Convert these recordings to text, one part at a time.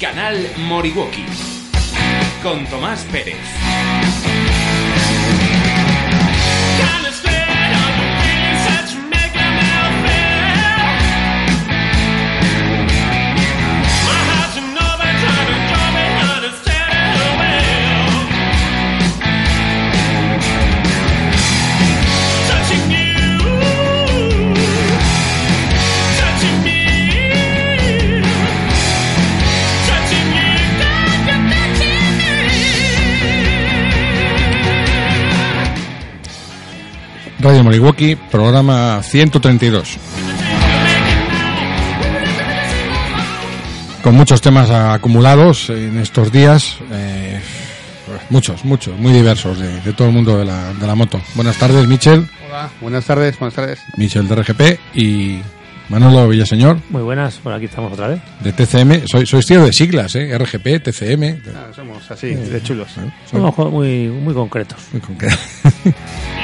Canal Moriwoki con Tomás Pérez. Radio Moriwaki, programa 132. Con muchos temas acumulados en estos días, eh, muchos, muchos, muy diversos de, de todo el mundo de la, de la moto. Buenas tardes, Michel. Hola, buenas tardes, buenas tardes. Michel de RGP y Manolo Villaseñor Muy buenas, por aquí estamos otra vez. de TCM. Soy, sois tío de siglas, ¿eh? RGP, TCM. Ah, somos así, de chulos. Somos muy, muy concretos. Muy concreto.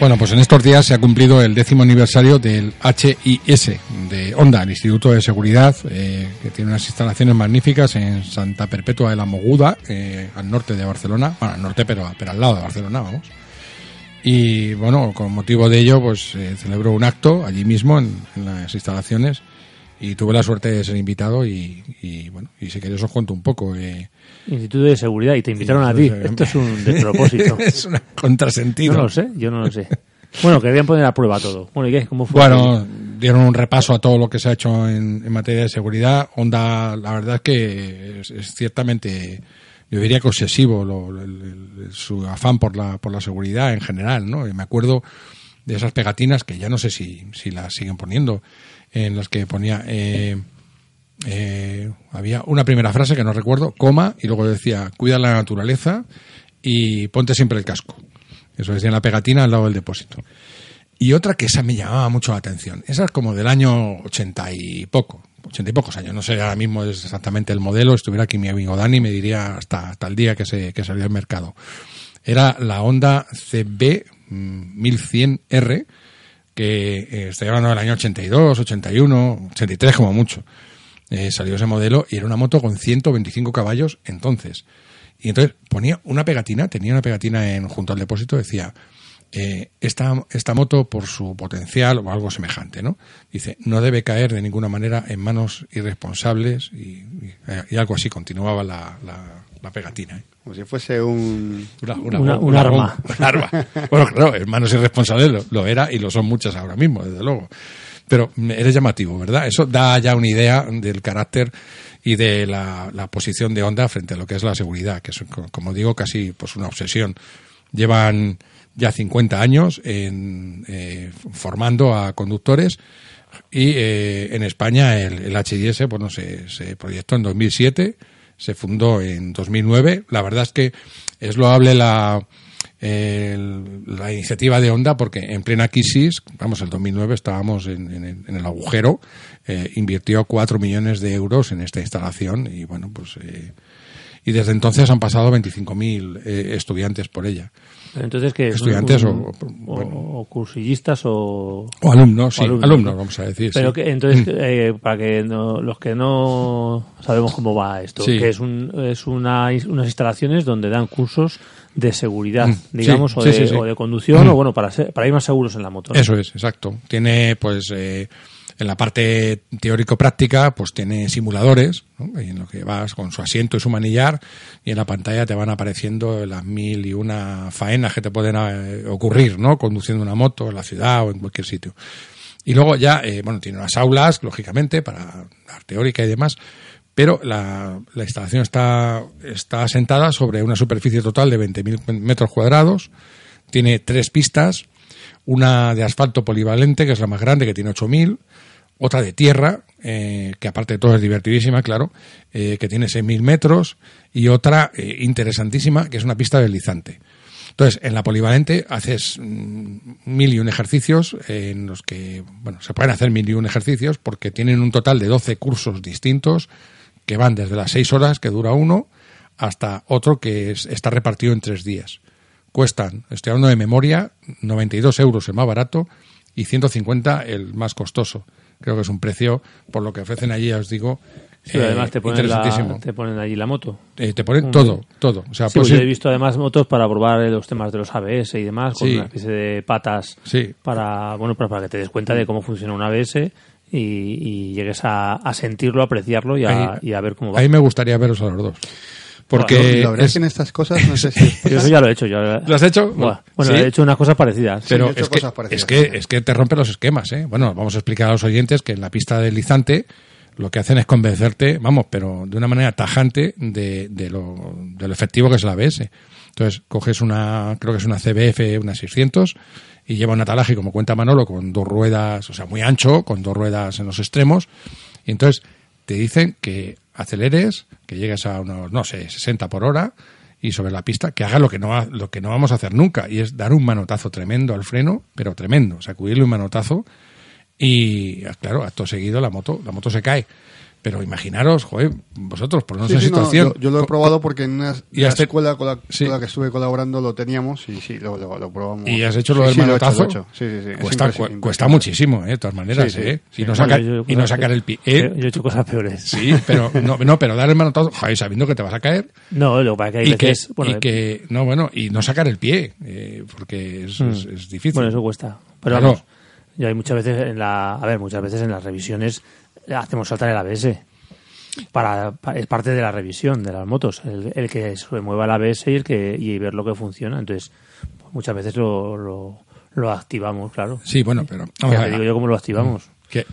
Bueno, pues en estos días se ha cumplido el décimo aniversario del HIS de Honda, el Instituto de Seguridad, eh, que tiene unas instalaciones magníficas en Santa Perpetua de la Moguda, eh, al norte de Barcelona, bueno, al norte, pero, al lado de Barcelona, vamos. Y bueno, con motivo de ello, pues se celebró un acto allí mismo en, en las instalaciones y tuve la suerte de ser invitado y, y, bueno, y si queréis os cuento un poco. eh, Instituto de Seguridad y te invitaron a ti. Esto es un despropósito. es un contrasentido. No lo sé, yo no lo sé. Bueno, querían poner a prueba todo. Bueno, ¿y qué? ¿Cómo fue? Bueno, dieron un repaso a todo lo que se ha hecho en, en materia de seguridad. Honda, la verdad es que es, es ciertamente, yo diría que obsesivo lo- el- el- su afán por la, por la seguridad en general, ¿no? Y me acuerdo de esas pegatinas que ya no sé si, si las siguen poniendo, en las que ponía, eh, eh, había una primera frase que no recuerdo, coma, y luego decía, cuida la naturaleza y ponte siempre el casco. Eso decía en la pegatina al lado del depósito. Y otra que esa me llamaba mucho la atención. Esa es como del año ochenta y poco. Ochenta y pocos años. No sé ahora mismo es exactamente el modelo. Estuviera aquí mi amigo Dani me diría hasta, hasta el día que se que salió al mercado. Era la Honda CB mm, 1100R que eh, estoy hablando del año 82, 81, 83 como mucho. Eh, salió ese modelo y era una moto con 125 caballos entonces. Y entonces ponía una pegatina, tenía una pegatina en, junto al depósito, decía, eh, esta, esta moto por su potencial o algo semejante, ¿no? Dice, no debe caer de ninguna manera en manos irresponsables y, y- y algo así, continuaba la, la, la pegatina. ¿eh? Como si fuese un... Una, una- Una- un arma. bomba, un arma. Bueno, claro, en manos irresponsables lo, lo era y lo son muchas ahora mismo, desde luego. Pero eres llamativo, ¿verdad? Eso da ya una idea del carácter y de la, posición de Honda frente a lo que es la seguridad, que es, co- como digo, casi pues una obsesión. Llevan ya 50 años en, eh, formando a conductores y eh, en España el, el HIS bueno, se, se proyectó en 2007, se fundó en 2009. La verdad es que es loable la, el- la iniciativa de Honda porque en plena crisis, vamos, el 2009 estábamos en, en el- en el agujero, eh, invirtió 4 millones de euros en esta instalación y bueno, pues... eh, y desde entonces han pasado 25.000 eh, estudiantes por ella. Entonces, Estudiantes o- bueno. o cursillistas o... O alumnos, sí, alumnos, alumnos, ¿no? vamos a decir. Pero sí. que, entonces, eh, para que no- los que no sabemos cómo va esto, Sí. que es, un, es una, unas instalaciones donde dan cursos de seguridad, Mm, digamos, sí, o, de, sí. o de conducción, Mm. o bueno, para, ser- para ir más seguros en la moto. ¿no? Eso es, exacto. Tiene, pues, eh, en la parte teórico-práctica, pues tiene simuladores, ¿no? en lo que vas con su asiento y su manillar, y en la pantalla te van apareciendo las mil y una faenas que te pueden eh, ocurrir, ¿no? Conduciendo una moto en la ciudad o en cualquier sitio. Y luego ya, eh, bueno, tiene unas aulas, lógicamente, para dar teórica y demás, pero la, la instalación está, está asentada sobre una superficie total de 20.000 metros cuadrados, tiene tres pistas, una de asfalto polivalente, que es la más grande, que tiene 8.000, otra de tierra, eh, que aparte de todo es divertidísima, claro, eh, que tiene 6.000 metros, y otra eh, interesantísima, que es una pista deslizante. Entonces, en la polivalente haces mm, mil y un ejercicios en los que, bueno, se pueden hacer mil y un ejercicios porque tienen un total de 12 cursos distintos que van desde las 6 horas que dura uno hasta otro que es- está repartido en tres días. Cuestan, estoy hablando de memoria, 92 euros el más barato y 150 el más costoso. Creo que es un precio, por lo que ofrecen allí, ya os digo, Sí, eh, además te ponen, la, te ponen allí la moto. Eh, te ponen todo, todo. O sea, Sí, pues pues yo he visto además motos para probar los temas de los ABS y demás, con Sí. una especie de patas Sí. para, bueno, para, para que te des cuenta de cómo funciona un ABS y, y llegues a, a sentirlo, a apreciarlo y a, Ahí- y a ver cómo va. ahí me gustaría veros a los dos. Porque Lo- la verdad es que en estas cosas, no sé si Yo eso ya lo he hecho. Yo, ¿Lo has hecho? Bueno, Sí. he hecho unas cosas parecidas. Pero he hecho es, que, cosas parecidas es, que, también. es que te rompe los esquemas, ¿eh? Bueno, vamos a explicar a los oyentes que en la pista deslizante lo que hacen es convencerte, vamos, pero de una manera tajante de, de lo, de lo efectivo que es el ABS. Entonces, coges una, creo que es una CBF, una 600, y lleva un atalaje, como cuenta Manolo, con dos ruedas, o sea, muy ancho, con dos ruedas en los extremos, y entonces te dicen que aceleres, que llegues a unos, no sé, 60 por hora, y sobre la pista, que haga lo que no lo que no vamos a hacer nunca, y es dar un manotazo tremendo al freno, pero tremendo, sacudirle un manotazo, y claro, acto seguido la moto, la moto se cae. Pero imaginaros, joder, vosotros, por una sí, situación. yo, yo lo he probado porque en una, y has escuela con la, Sí. con la que estuve colaborando lo teníamos y sí, lo, lo, lo probamos. ¿Y has hecho lo del sí, lo he hecho, manotazo? lo he hecho. Sí, sí, sí. Es Cuesta, cu- cuesta muchísimo, ¿eh? de todas maneras, ¿eh? Y no, Bueno, sacar, y no el pie. Yo, ¿eh? yo he hecho cosas peores. Sí, pero no, no, pero dar el manotazo, joder, sabiendo que te vas a caer No, lo que es que hay y que, veces... bueno, y que, no, bueno, y no sacar el pie, eh, porque es, es, es difícil. Bueno, eso cuesta. Pero Claro. vamos, yo hay muchas veces en la, a ver, muchas veces en las revisiones hacemos saltar el ABS. Para, pa- es parte de la revisión de las motos, el, el que se mueva el ABS y el que y ver lo que funciona. Entonces, pues, muchas veces lo, lo, lo activamos, claro. Sí, bueno, pero. Ya vamos te digo yo cómo lo activamos. que-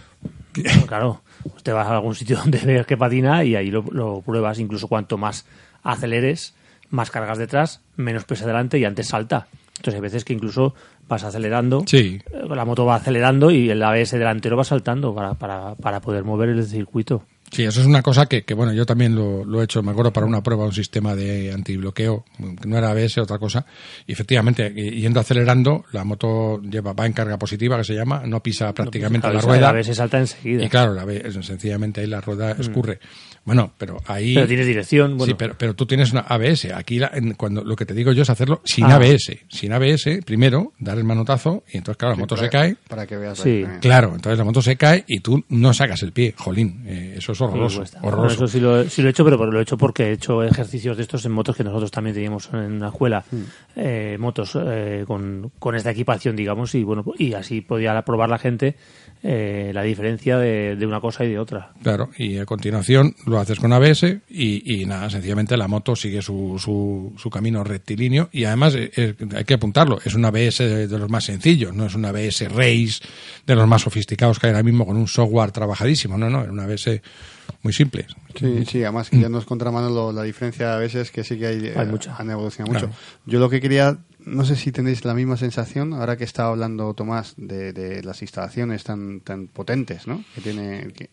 Bueno, claro, pues te vas a algún sitio donde veas que patina y ahí lo, lo pruebas. Incluso cuanto más aceleres, más cargas detrás, menos pesa adelante y antes salta. Entonces hay veces que incluso vas acelerando, Sí. eh, la moto va acelerando y el ABS delantero va saltando para, para, para poder mover el circuito. Sí, eso es una cosa que, que, bueno, yo también lo, lo he hecho, me acuerdo, para una prueba, un sistema de antibloqueo, que no era ABS, otra cosa, y efectivamente, yendo acelerando, la moto lleva, va en carga positiva, que se llama, no pisa prácticamente Claro, la rueda, ABS salta enseguida. y claro, la, ve- sencillamente ahí la rueda escurre. Bueno, pero ahí... Mm. Pero tiene dirección, bueno, sí, pero, pero tú tienes una ABS. Aquí la- en- cuando lo que te digo yo es hacerlo sin Ah. ABS. Sin ABS, primero, dar el manotazo, y entonces, claro, la Sí, moto para- se cae, Para que veas. Sí. la- Claro, entonces la moto se cae y tú no sacas el pie. Jolín, eh, eso es Sí, horroroso. cuesta. Bueno, horroroso. eso sí lo, sí lo he hecho, pero lo he hecho porque he hecho ejercicios de estos en motos que nosotros también teníamos en una escuela, Mm. eh, motos eh, con, con esta equipación, digamos, y bueno, y así podía probar la gente eh, la diferencia de, de una cosa y de otra. Claro, y a continuación lo haces con ABS y, y nada, sencillamente la moto sigue su, su, su camino rectilíneo y además eh, eh, hay que apuntarlo, es un ABS de, de los más sencillos, no es un ABS Race de los más sofisticados que hay ahora mismo con un software trabajadísimo, no, no, es un ABS muy simple. Sí, sí, además que ya nos contramano lo- la diferencia a veces que sí que hay, Hay eh, mucha. han evolucionado mucho. Claro. Yo lo que quería, no sé si tenéis la misma sensación, ahora que estaba hablando Tomás de, de las instalaciones tan, tan potentes, ¿no? Que tiene, que,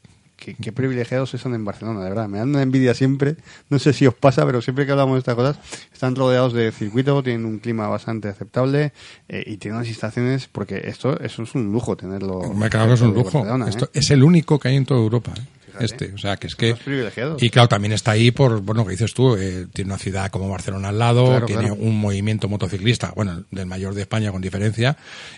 qué privilegiados están en Barcelona, de verdad. Me dan una envidia siempre, no sé si os pasa, pero siempre que hablamos de estas cosas, están rodeados de circuito, tienen un clima bastante aceptable eh, y tienen unas instalaciones, porque esto, eso es un lujo tenerlo. Que es un lujo. ¿eh? Esto es el único que hay en toda Europa. ¿eh? Fíjate. Este, o sea, que es que. Y claro, también está ahí por, bueno, que dices tú, eh, tiene una ciudad como Barcelona al lado, Claro, tiene claro. un movimiento motociclista, bueno, del mayor de España con diferencia,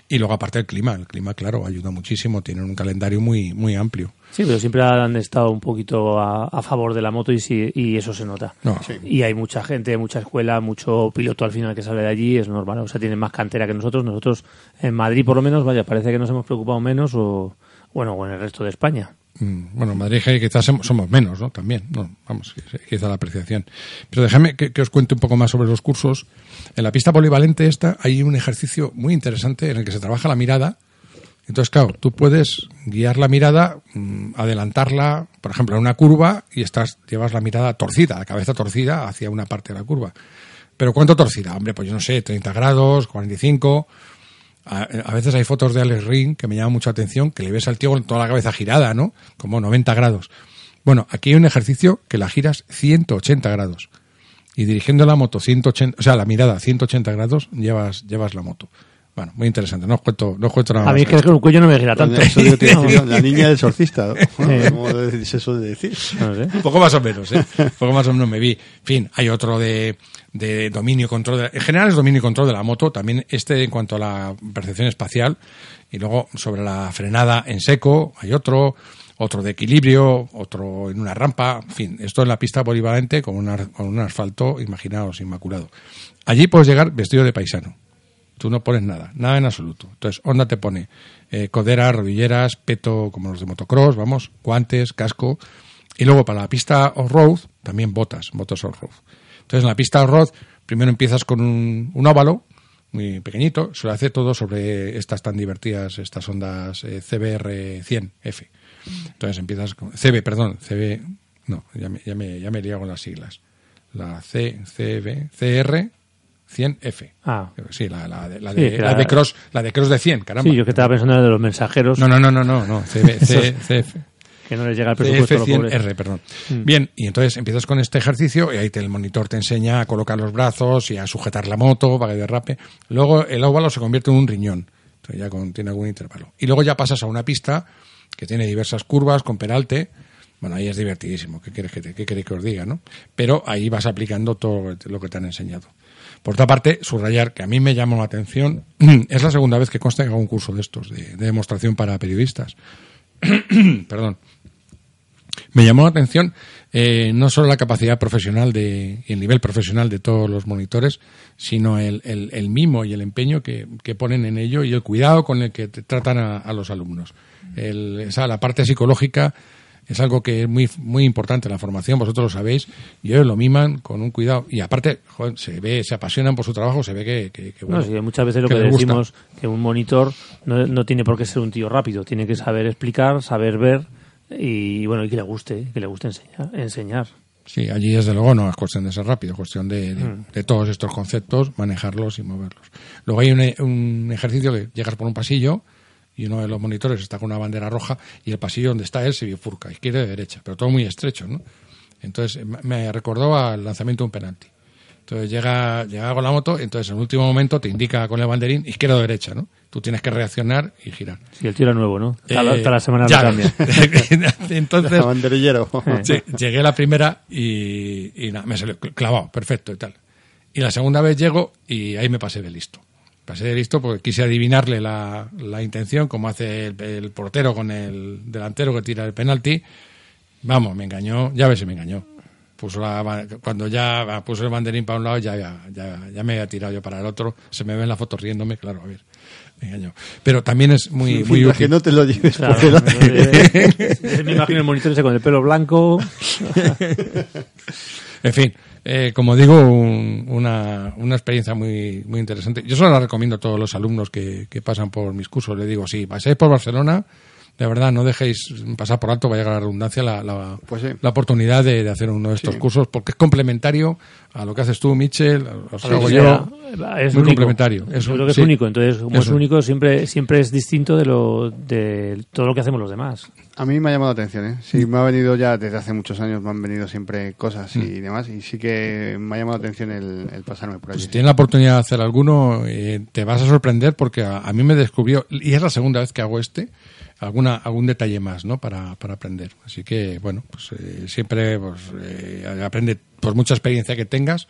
y luego aparte el clima, el clima, claro, ayuda muchísimo, tienen un calendario muy, muy amplio. Sí, pero siempre han estado un poquito a, a favor de la moto y, sí, y eso se nota. No, Y hay mucha gente, mucha escuela, mucho piloto al final que sale de allí, es normal. O sea, tienen más cantera que nosotros. Nosotros en Madrid, por lo menos, vaya, parece que nos hemos preocupado menos o, bueno, o en el resto de España. Mm, Bueno, en Madrid que quizás somos menos, ¿no? También, no, vamos, quizá la apreciación. Pero déjame que, que os cuente un poco más sobre los cursos. En la pista polivalente esta hay un ejercicio muy interesante en el que se trabaja la mirada. Entonces, claro, tú puedes guiar la mirada, mm, adelantarla, por ejemplo, en una curva y estás llevas la mirada torcida, la cabeza torcida hacia una parte de la curva. Pero ¿cuánto torcida? Hombre, pues yo no sé, 30 grados, 45. A, veces hay fotos de Alex Ring que me llaman mucho la atención, que le ves al tío con toda la cabeza girada, ¿no? Como 90 grados. Bueno, aquí hay un ejercicio que la giras 180 grados. Y dirigiendo la moto 180, o sea, la mirada 180 grados, llevas, llevas la moto. Bueno, muy interesante. No os cuento, no os cuento nada A mí es más. que el cuello no me gira tanto. Eso digo, decir, la niña del sorcista. ¿no? ¿Cómo se suele decir? No sé. Un poco más o menos, ¿eh? Un poco más o menos me vi. En fin, hay otro de, de dominio y control. De, en general es dominio y control de la moto, también este en cuanto a la percepción espacial. Y luego sobre la frenada en seco hay otro, otro de equilibrio, otro en una rampa, en fin, esto en la pista polivalente con, una- con un asfalto, imaginaos, inmaculado. Allí puedes llegar vestido de paisano. Tú no pones nada, nada en absoluto. Entonces, Honda te pone eh, coderas, rodilleras, peto como los de motocross, vamos, guantes, casco. Y luego para la pista off-road, también botas, botas off-road. Entonces, en la pista off-road, primero empiezas con un, un óvalo muy pequeñito, se lo hace todo sobre estas tan divertidas, estas ondas eh, CBR 100F. Entonces empiezas con CB, perdón, CB, no, ya me, ya me, ya me liado con las siglas. La C, CB, CR 100F. Ah. Sí, la, la, de, la, de, la cross, la de cross de 100, caramba. Sí, yo que estaba pensando en de los mensajeros, No, no, no, no, no, no, CB, C, CF. que no les llega el presupuesto a los pobres. F100R, perdón. Bien, y entonces empiezas con este ejercicio y ahí te, el monitor te enseña a colocar los brazos y a sujetar la moto para que derrape. Luego el óvalo se convierte en un riñón, entonces ya con- tiene algún intervalo. Y luego ya pasas a una pista que tiene diversas curvas con peralte. Bueno, ahí es divertidísimo, ¿qué quieres que, te, qué queréis que os diga, no? Pero ahí vas aplicando todo lo que te han enseñado. Por otra parte, subrayar que a mí me llamó la atención, es la segunda vez que consta que hago un curso de estos, de- de demostración para periodistas. Perdón me llamó la atención eh, no solo la capacidad profesional de, el nivel profesional de todos los monitores, sino el, el- el mimo y el empeño que, que ponen en ello y el cuidado con el que tratan a, a los alumnos. El- esa, la parte psicológica es algo que es muy, muy importante la formación, vosotros lo sabéis, y ellos lo miman con un cuidado. Y aparte, joder, se ve, se apasionan por su trabajo, se ve que, que- que, No, bueno, sí, muchas veces lo que que, les gusta. decimos que un monitor no, no tiene por qué ser un tío rápido, tiene que saber explicar, saber ver y bueno, y que le guste, que le guste enseñar. enseñar. Sí, allí desde luego no es cuestión de ser rápido, es cuestión de, de- Mm. de todos estos conceptos, manejarlos y moverlos. Luego hay un, un ejercicio que llegas por un pasillo y uno de los monitores está con una bandera roja y el pasillo donde está él se bifurca, izquierda y derecha, pero todo muy estrecho, ¿no? Entonces me- recordó al lanzamiento de un penalti. Entonces llega, llega con la moto, entonces en el último momento te indica con el banderín izquierda o derecha, ¿no? Tú tienes que reaccionar y girar. Si el era nuevo, ¿no? Cada, Eh, cada semana lo ya cambia. entonces, banderillero. Llegué a la primera y, y nada, me salió clavado, perfecto y tal. Y la segunda vez llego y ahí me pasé de listo. Pasé de listo porque quise adivinarle la, la intención, como hace el, el portero con el delantero que tira el penalti. Vamos, me engañó, ya ves si me engañó. Puso la, cuando ya puso el banderín para un lado, ya, ya, ya, ya me había tirado yo para el otro. Se me ve en la foto riéndome, claro, a ver, me engañó. Pero también es muy, muy Mientras que útil. no te lo lleves Claro, delante. eh, me imagino el monitor ese con el pelo blanco. En fin, eh, como digo, un- una, una experiencia muy, muy interesante. Yo solo la recomiendo a todos los alumnos que, que pasan por mis cursos. Les digo, si pasáis por Barcelona, de verdad, no dejéis pasar por alto, vaya a la redundancia, la, la, Pues sí. la oportunidad de, de hacer uno de estos Sí. cursos, porque es complementario a lo que haces tú, Michel, a lo que Sí, hago o yo. sea, es muy único. complementario. Es Yo creo que sí. es único. Entonces, como es, único, siempre siempre es distinto de lo de todo lo que hacemos los demás. A mí me ha llamado la atención, ¿eh? Sí, me ha venido ya desde hace muchos años, me han venido siempre cosas Mm. y demás, y sí que me ha llamado la atención el, el pasarme por allí. Pues si tienes la oportunidad de hacer alguno, eh, te vas a sorprender porque a, a mí me descubrió, y es la segunda vez que hago este, alguna algún detalle más, ¿no? Para, para aprender. Así que, bueno, pues eh, siempre pues, eh, aprende, por mucha experiencia que tengas,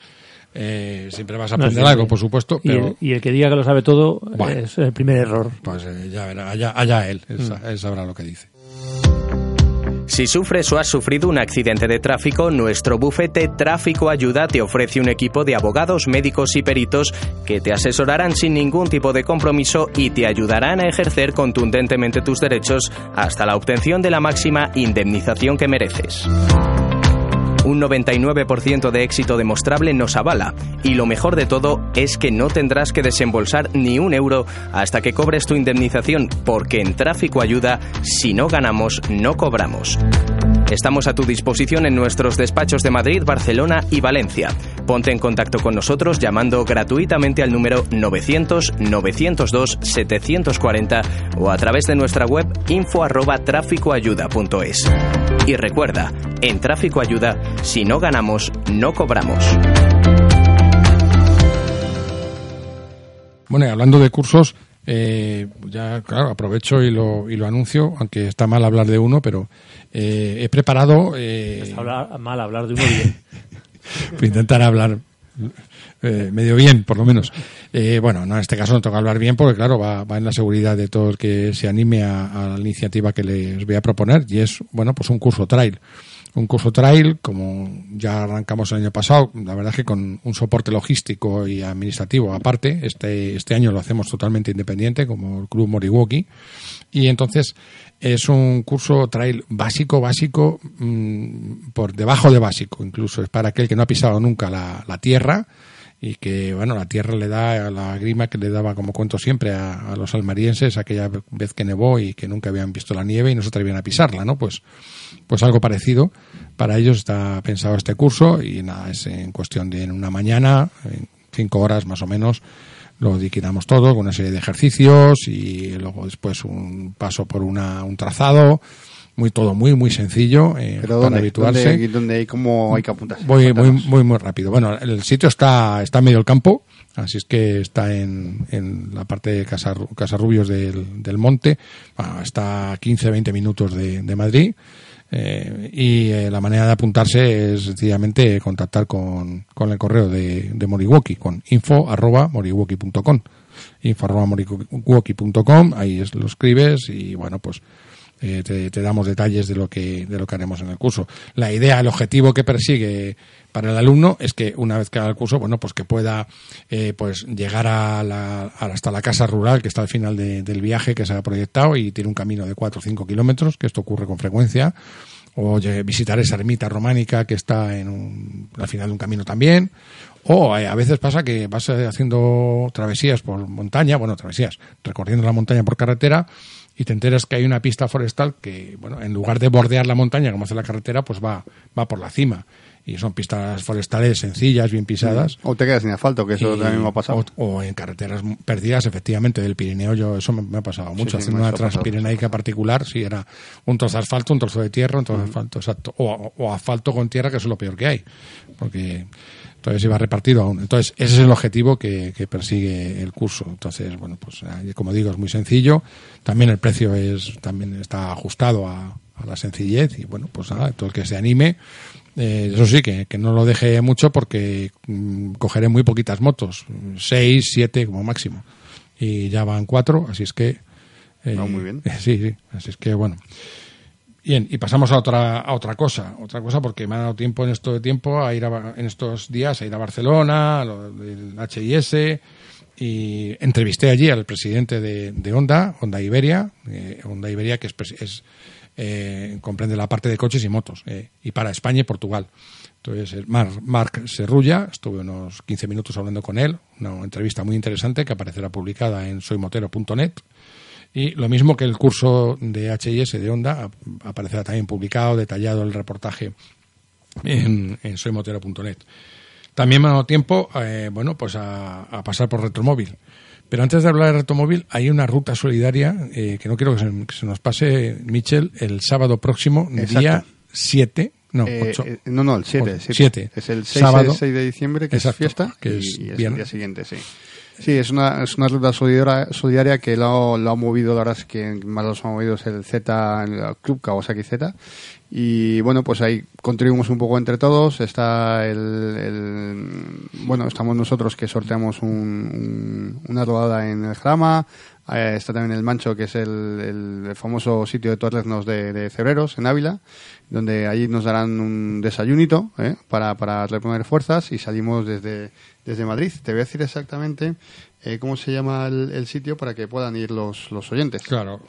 eh, siempre vas a No, aprender algo, por supuesto, Y, pero el, y el que diga que lo sabe todo Bueno. es el primer error. pues ya verá, allá, allá él, él, Mm. sabrá lo que dice. Si sufres o has sufrido un accidente de tráfico, nuestro bufete Tráfico Ayuda te ofrece un equipo de abogados, médicos y peritos que te asesorarán sin ningún tipo de compromiso y te ayudarán a ejercer contundentemente tus derechos hasta la obtención de la máxima indemnización que mereces. Un 99% de éxito demostrable nos avala y lo mejor de todo es que no tendrás que desembolsar ni un euro hasta que cobres tu indemnización porque en Tráfico Ayuda, si no ganamos, no cobramos. Estamos a tu disposición en nuestros despachos de Madrid, Barcelona y Valencia. Ponte en contacto con nosotros llamando gratuitamente al número 900-902-740 o a través de nuestra web info arroba tráficoayuda.es. Y recuerda, en Tráfico Ayuda, si no ganamos, no cobramos. Bueno, y hablando de cursos, eh, ya, claro, aprovecho y lo, y lo anuncio, aunque está mal hablar de uno, pero eh, he preparado... eh, Es hablar, mal hablar de uno bien. Intentar hablar eh, medio bien, por lo menos. Eh, bueno, no, en este caso no toca hablar bien porque, claro, va, va en la seguridad de todo el que se anime a, la iniciativa que les voy a proponer y es, bueno, pues un curso trail. Un curso trail, como ya arrancamos el año pasado, la verdad es que con un soporte logístico y administrativo aparte, este, este año lo hacemos totalmente independiente, como el Club Moriwaki, y entonces es un curso trail básico, básico, mmm, por debajo de básico, incluso es para aquel que no ha pisado nunca la tierra, y que bueno la tierra le da la grima que le daba como cuento siempre a, a, los almarienses aquella vez que nevó y que nunca habían visto la nieve y no se atrevían a pisarla no pues pues algo parecido. Para ellos está pensado este curso y nada es en cuestión de en una mañana en cinco horas más o menos lo liquidamos todo con una serie de ejercicios y luego después un paso por una, un trazado muy todo muy muy sencillo eh, ¿Pero para dónde, habituarse. ¿dónde, dónde hay, ¿Cómo hay que apuntarse? Voy muy, muy, muy rápido. Bueno, el sitio está, está en medio del campo, así es que está en, en la parte de Casar, Casarrubios del, del Monte, bueno, está a 15-20 minutos de, de Madrid. Eh, y eh, la manera de apuntarse es sencillamente contactar con, con el correo de, de Moriwoki, con info arroba moriwoki.com info arroba moriwoki.com, ahí es, lo escribes y bueno, pues eh, te, damos detalles de lo que de lo que haremos en el curso. La idea, el objetivo que persigue para el alumno es que una vez que haga el curso, bueno, pues que pueda eh, pues llegar a la, hasta la casa rural que está al final de, del viaje que se ha proyectado y tiene un camino de 4 o 5 kilómetros, que esto ocurre con frecuencia, o visitar esa ermita románica que está en un, al final de un camino también, o eh, a veces pasa que vas haciendo travesías por montaña, bueno, travesías, recorriendo la montaña por carretera y te enteras que hay una pista forestal que, bueno, en lugar de bordear la montaña como hace la carretera, pues va, va por la cima. Y son pistas forestales sencillas, bien pisadas. O te quedas sin asfalto, que eso y, también me ha pasado. O, o, en carreteras perdidas, efectivamente, del Pirineo. Yo Eso me, me ha pasado mucho. Sí, sí, Haciendo una transpirenaica particular, si era un trozo de asfalto, un trozo de tierra, un trozo de asfalto, exacto. O, o asfalto con tierra, que es lo peor que hay. Porque entonces iba repartido aún. Entonces, ese es el objetivo que, que, persigue el curso. Entonces, bueno, pues como digo, es muy sencillo. También el precio es también está ajustado a, a la sencillez y bueno, pues nada, todo el que se anime. Eh, eso sí, que, que, no lo deje mucho porque mmm, cogeré muy poquitas motos, seis, siete como máximo. Y ya van cuatro, así es que... Eh, no, muy bien. Sí, sí, así es que bueno. Bien, y pasamos a otra, a otra cosa, otra cosa porque me ha dado tiempo en esto de tiempo a ir a, en estos días a ir a Barcelona, del HIS, y entrevisté allí al presidente de, Honda, Honda Iberia, eh, Honda Iberia que eh, comprende la parte de coches y motos, eh, y para España y Portugal. Entonces, Marc, Marc Serrulla, estuve unos 15 minutos hablando con él, una entrevista muy interesante que aparecerá publicada en soymotero.net. Y lo mismo que el curso de HIS de Honda, aparecerá también publicado, detallado el reportaje en, en soymotero.net. También me ha dado tiempo, eh, bueno, pues a, a, pasar por Retromóvil. Pero antes de hablar de Retromóvil, hay una ruta solidaria eh, que no quiero que se, que se, nos pase, Michel, el sábado próximo, Exacto. día 7. No, eh, 8. no, no, el 7. 7. Es el 6, sábado, 6 de diciembre, que exacto, es fiesta, que y, es, y es viernes. el día siguiente, sí. Sí, es una, es una ruta solidaria, solidaria que lo, lo, ha movido, la verdad es que más los ha movido es el Z, el Club Kawasaki Z. Y bueno, pues ahí contribuimos un poco entre todos. Está el, el bueno, estamos nosotros que sorteamos un, un, una rodada en el Jarama. Eh, está también el Mancho, que es el, el famoso sitio de torreznos de, de Cebreros, en Ávila, donde allí nos darán un desayunito ¿eh? para, para reponer fuerzas y salimos desde, desde Madrid. Te voy a decir exactamente eh, cómo se llama el, el, sitio para que puedan ir los, los oyentes. Claro.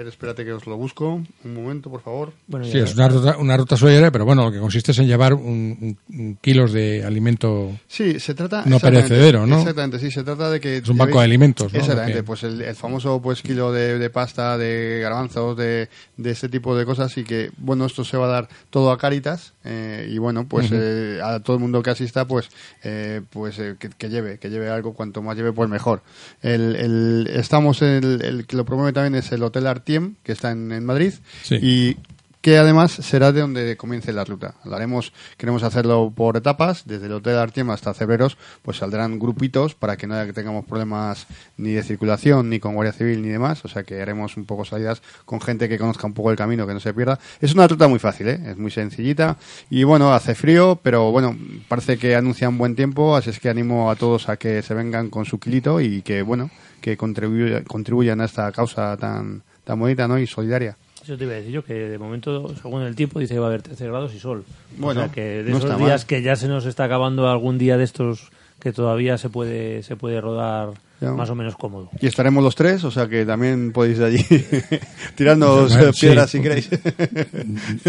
Ver, espérate que os lo busco. Un momento, por favor. Bueno, sí, es una ruta, una ruta solidaria, pero bueno, lo que consiste es en llevar un, un kilos de alimento sí, se trata, no perecedero, ¿no? Exactamente, sí, se trata de que... Es un banco de alimentos, ¿no? Exactamente, pues el, el, famoso pues kilo de, de, pasta, de garbanzos, de, de este tipo de cosas y que, bueno, esto se va a dar todo a Caritas eh, y bueno, pues uh -huh. eh, a todo el mundo que asista, pues eh, pues que, que, lleve, que lleve algo, cuanto más lleve, pues mejor. El, el estamos, el, el que lo promueve también es el Hotel Artiem, que está en, en Madrid sí. y que además será de donde comience la ruta. Lo haremos, queremos hacerlo por etapas, desde el Hotel Artiema hasta Cebreros, pues saldrán grupitos para que no haya que tengamos problemas ni de circulación, ni con Guardia Civil, ni demás, o sea que haremos un poco salidas con gente que conozca un poco el camino, que no se pierda. Es una ruta muy fácil, ¿eh? es muy sencillita, y bueno, hace frío, pero bueno, parece que anuncian buen tiempo, así es que animo a todos a que se vengan con su kilito y que, bueno, que contribuya- contribuyan a esta causa tan, tan bonita ¿no? y solidaria. Eso te iba a decir yo, que de momento, según el tiempo, dice que va a haber 13 grados y sol. Bueno, o sea, que de no esos días mal. que ya se nos está acabando algún día de estos que todavía se puede se puede rodar Ya. más o menos cómodo. Y estaremos los tres, o sea que también podéis de allí eh, sí. piedras si queréis.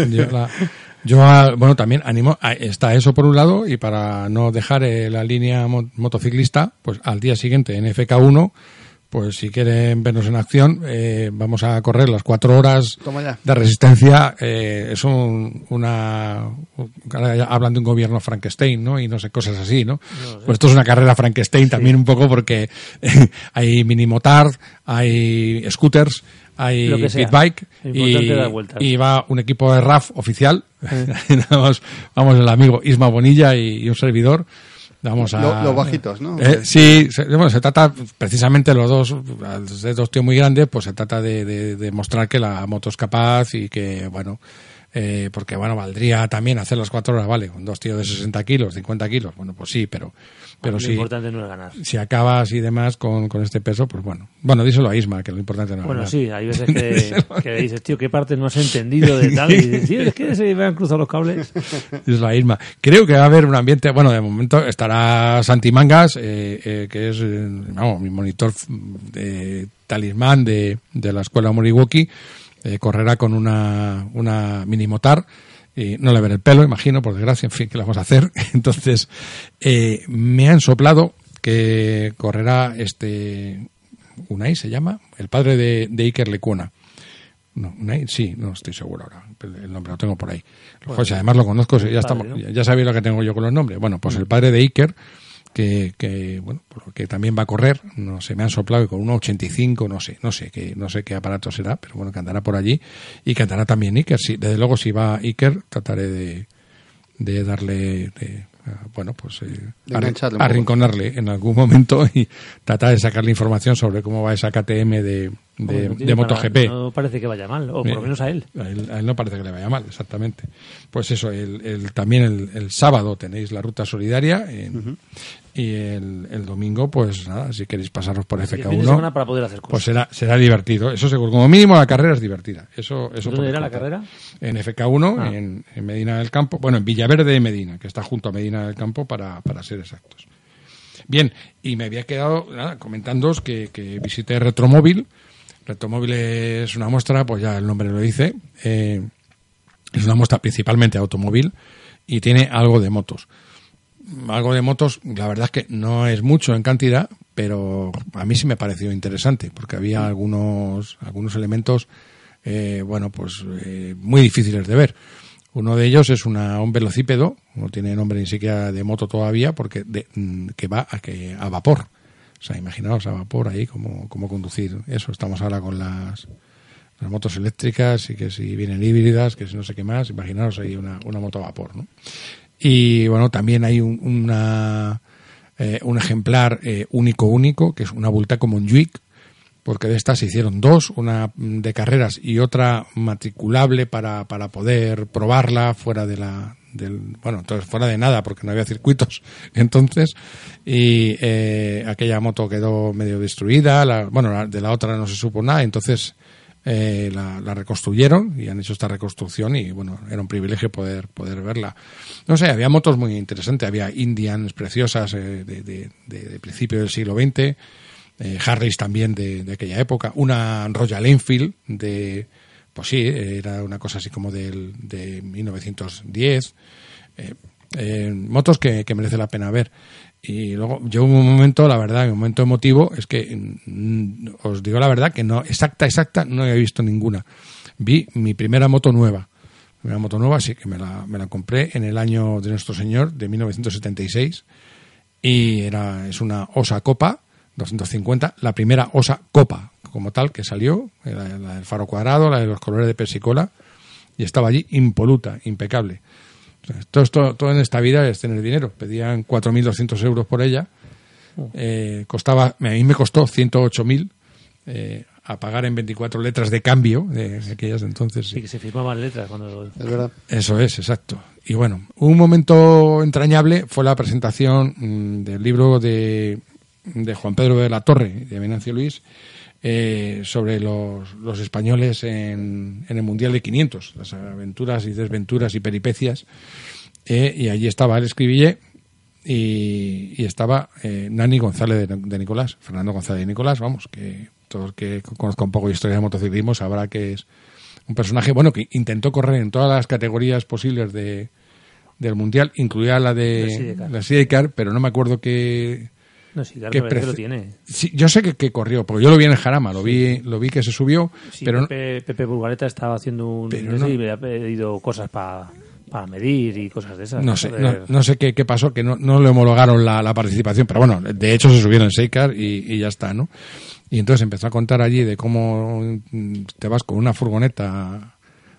Yo, la- yo, ah, bueno, también animo, a- está eso por un lado, y para no dejar eh, la línea mo- motociclista, pues al día siguiente en FK1, pues si quieren vernos en acción, eh, vamos a correr las cuatro horas de resistencia. eh, es un, una, ahora hablan de un gobierno Frankenstein, ¿no? Y no sé, cosas así, ¿no? Pues esto es una carrera Frankenstein también un poco porque hay mini motard, hay scooters, hay Lo que sea. pit bike Lo y, y va un equipo de RAF oficial. vamos, vamos el amigo Isma Bonilla y, y un servidor. Vamos a, Lo- los bajitos, ¿no? Eh, sí, se, bueno, se trata precisamente los dos, ser dos tíos muy grandes, pues se trata de, de- de mostrar que la moto es capaz y que, bueno, eh, porque bueno, valdría también hacer las cuatro horas, vale, con dos tíos de 60 kilos, 50 kilos, bueno, pues sí, pero, pero lo sí, importante no es ganar. si acabas y demás con, con este peso, pues bueno, bueno, díselo a Isma, que lo importante no es Bueno, ganar. sí, hay veces que, que dices, tío, ¿qué parte no has entendido de tal? Y dices, tío, es que se me han cruzado los cables. es la Isma. Creo que va a haber un ambiente, bueno, de momento estará Santi Mangas, eh, eh, que es, eh, vamos, mi monitor de talismán de, de la escuela Moriwaki, eh, correrá con una, una mini motar, y no le veré el pelo, imagino, por desgracia, en fin, ¿qué le vamos a hacer? Entonces, eh, me han soplado que correrá este, Unai se llama, el padre de, de Iker Lecuna. No, Unai, sí, no estoy seguro ahora. El nombre lo tengo por ahí. José, además lo conozco, ya, estamos, ya, ya sabéis lo que tengo yo con los nombres. Bueno, pues el padre de Iker, que, que bueno, pues que también va a correr, no sé, me han soplado que con 1.85, no sé, no sé qué, no sé qué aparato será, pero bueno, que andará por allí y que andará también Iker. Sí, desde luego, si va Iker, trataré de, de darle, de, bueno, pues eh, arrinconarle en algún momento y tratar de sacarle información sobre cómo va esa KTM de, de, no de tiene para- MotoGP. No parece que vaya mal, o por lo menos a él. A él, a él no parece que le vaya mal, exactamente. Pues eso, el, el- también el, el sábado tenéis la ruta solidaria en- y el, el domingo, pues nada, si queréis pasaros por Así que fin de semana FK1, para poder hacer cosas. pues será, será divertido. Eso seguro, como mínimo la carrera es divertida. Eso, eso ¿Dónde era la carrera? En FK1, Ah. en, en Medina del Campo, bueno, en Villaverde de Medina, que está junto a Medina del Campo para, para ser exactos. Bien, y me había quedado nada, comentándoos que, que visité Retromóvil. Retromóvil es una muestra, pues ya el nombre lo dice, eh, es una muestra principalmente automóvil y tiene algo de motos. Algo de motos, la verdad es que no es mucho en cantidad, pero a mí sí me pareció interesante, porque había algunos, algunos elementos, eh, bueno, pues eh, muy difíciles de ver. Uno de ellos es una, un velocípedo, no tiene nombre ni siquiera de moto todavía, porque de- mm, que va a, que, a vapor. O sea, imaginaos a vapor ahí cómo, cómo conducir eso. Estamos ahora con las, las motos eléctricas y que si vienen híbridas, que si no sé qué más, imaginaos ahí una, una moto a vapor, ¿no? Y bueno, también hay un, una, eh, un ejemplar eh, único único, que es una Bultaco Montjuic, porque de estas se hicieron dos, una de carreras y otra matriculable para, para poder probarla fuera de la del bueno entonces fuera de nada porque no había circuitos. Entonces y eh, aquella moto quedó medio destruida la, bueno la- de la otra no se supo nada entonces eh, la, la reconstruyeron y han hecho esta reconstrucción y bueno era un privilegio poder poder verla no sé había motos muy interesantes había Indians preciosas eh, de, principio del siglo XX eh, Harleys también de, aquella época, una Royal Enfield de, pues sí, era una cosa así como del, de 1910, eh, eh, motos que merece la pena ver. Y luego llegó un momento, la verdad, un momento emotivo, es que mm, os digo la verdad que no, exacta, exacta, no he visto ninguna. Vi mi primera moto nueva. Primera moto nueva, sí que me la, me la compré en el año de nuestro Señor, de 1976 y era es una Osa Copa 250, la primera Osa Copa como tal que salió, era la del faro cuadrado, la de los colores de persicola y estaba allí impoluta, impecable. Todo, esto, todo en esta vida es tener dinero. Pedían 4.200 euros por ella. Eh, costaba, a mí me costó 108.000 eh, a pagar en 24 letras de cambio de aquellas entonces. Sí, que se firmaban letras cuando... Es verdad. Eso es, exacto. Y bueno, un momento entrañable fue la presentación mm, del libro de, de Juan Pedro de la Torre, de Venancio Luis, eh, sobre los, los españoles en, en el Mundial de 500, las aventuras y desventuras y peripecias. Eh, y allí estaba el escribille y, y estaba eh, Nani González de, de Nicolás, Fernando González de Nicolás, vamos, que todo el que conozca un poco de historia de motociclismo sabrá que es un personaje, bueno, que intentó correr en todas las categorías posibles de, del Mundial, incluida la de la Sidecar, pero no me acuerdo qué... No, sí, claro, que lo tiene. Sí, yo sé que, que corrió, porque yo lo vi en el Jarama, lo vi, lo vi que se subió, Sí, pero Pepe, Pepe Burgareta estaba haciendo un... Pero no y me ha pedido cosas pa- para medir y cosas de esas. no sé, no sé qué, qué pasó, que no, no le homologaron la, la participación, pero bueno, de hecho se subieron en Seikar y, y ya está, ¿no? Y entonces empezó a contar allí de cómo mm, te vas con una furgoneta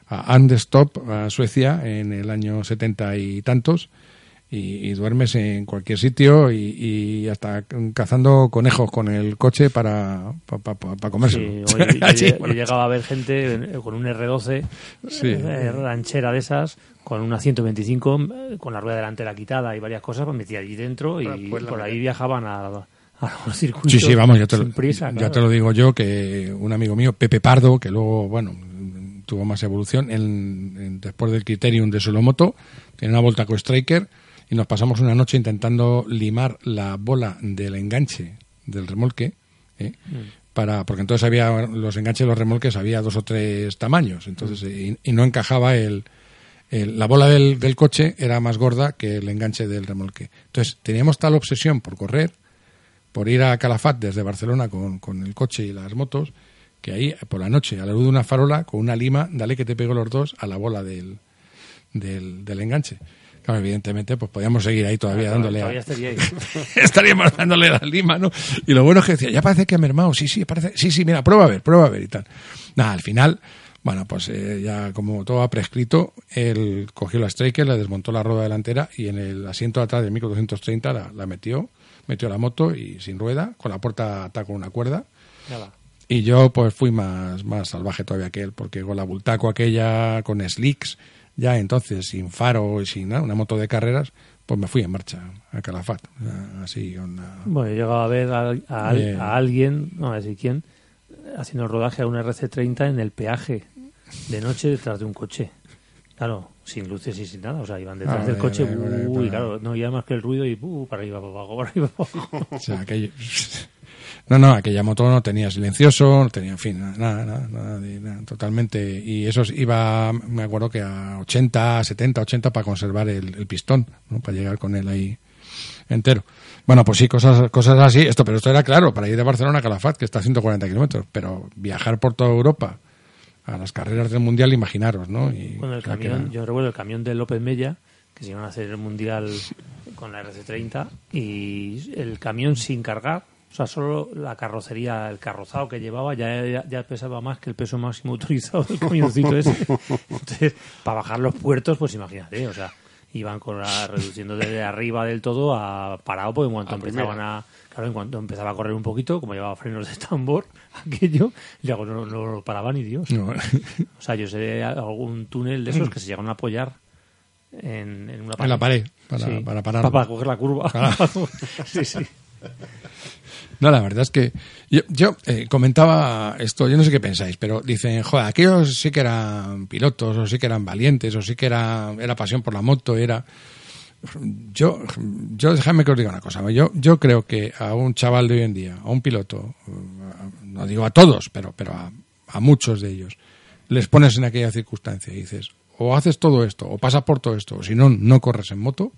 a Andestop, a Suecia, en el año setenta y tantos, y, y duermes en cualquier sitio y, y hasta cazando conejos con el coche para, para, para, comérselo. Sí, yo, yo- yo llegaba a ver gente con un R12 Sí. eh, ranchera de esas, con una 125, eh, con la rueda delantera quitada y varias cosas, pues metía allí dentro y pues la por ahí viajaban a, a los circuitos. Sí, sí, vamos, ya te, lo, sin prisa, ya te lo digo yo, que un amigo mío, Pepe Pardo, que luego, bueno, tuvo más evolución, en- en- después del Criterium de Solomoto, tiene una volta con Striker, y nos pasamos una noche intentando limar la bola del enganche del remolque, ¿eh? para porque entonces había los enganches de los remolques había dos o tres tamaños, entonces y, y no encajaba el, el- la bola del, del coche era más gorda que el enganche del remolque. Entonces teníamos tal obsesión por correr por ir a Calafat desde Barcelona con, con el coche y las motos, que ahí por la noche, a la luz de una farola, con una lima, dale que te pego los dos a la bola del, del, del enganche. Claro, evidentemente, pues podíamos seguir ahí todavía dándole a- Todavía estaría ahí. estaríamos dándole la lima, ¿no? Y lo bueno es que decía, ya parece que ha mermado, sí, sí, parece, sí, sí, mira, prueba a ver, prueba a ver y tal. Nada, al final, bueno, pues eh, ya como todo ha prescrito, él cogió la Striker, le desmontó la rueda delantera y en el asiento de atrás del micro 230 la, la metió, metió la moto y sin rueda, con la puerta atada con una cuerda. Ya va. Y yo pues fui más, más salvaje todavía que él, porque con la Bultaco aquella, con slicks, ya entonces sin faro y sin nada, una moto de carreras, pues me fui en marcha a Calafat. Así, una... Bueno, yo llegaba a ver a, a Eh. a alguien, no a decir quién, haciendo rodaje a un RC30 en el peaje de noche detrás de un coche. Claro, sin luces y sin nada. O sea, iban detrás Ah, del vale, coche, vale, vale, uy, vale. claro, no oía más que el ruido y uh, para arriba, para abajo, para arriba, para abajo. O sea, aquello... No, no, aquella moto no tenía silencioso, no tenía, en fin, nada, nada, nada, de- nada, totalmente. Y eso iba, me acuerdo que a 80, 70, 80 para conservar el, el pistón, ¿no? para llegar con él ahí entero. Bueno, pues sí, cosas, cosas así. Esto, pero esto era claro, para ir de Barcelona a Calafat, que está a 140 kilómetros, pero viajar por toda Europa a las carreras del Mundial, imaginaros, ¿no? Y, Bueno, el camión, era- yo recuerdo el camión de López Mella, que se iban a hacer el mundial con la RC30, y el camión sin cargar, o sea, solo la carrocería, el carrozado que llevaba, ya, ya, ya pesaba más que el peso máximo autorizado del camioncito ese. Entonces, para bajar los puertos, pues imagínate, o sea, iban con la, reduciendo desde arriba del todo a parado, porque en cuanto A empezaban primera. a. Claro, en cuanto empezaba a correr un poquito, como llevaba frenos de tambor, aquello, y luego no, no lo paraba ni Dios. No, O sea, yo sé de algún túnel de esos que se llegan a apoyar en, en una en la pared, para, Sí, para parar. Para, coger la curva. sí, sí. No, la verdad es que yo, yo eh, comentaba esto, yo no sé qué pensáis, pero dicen, joder, aquellos sí que eran pilotos, o sí que eran valientes, o sí que era, era pasión por la moto, era... Yo, yo déjame que os diga una cosa, yo, yo creo que a un chaval de hoy en día, a un piloto, eh, no digo a todos, pero, pero a, a muchos de ellos, les pones en aquella circunstancia y dices, o haces todo esto, o pasas por todo esto, o si no, no corres en moto,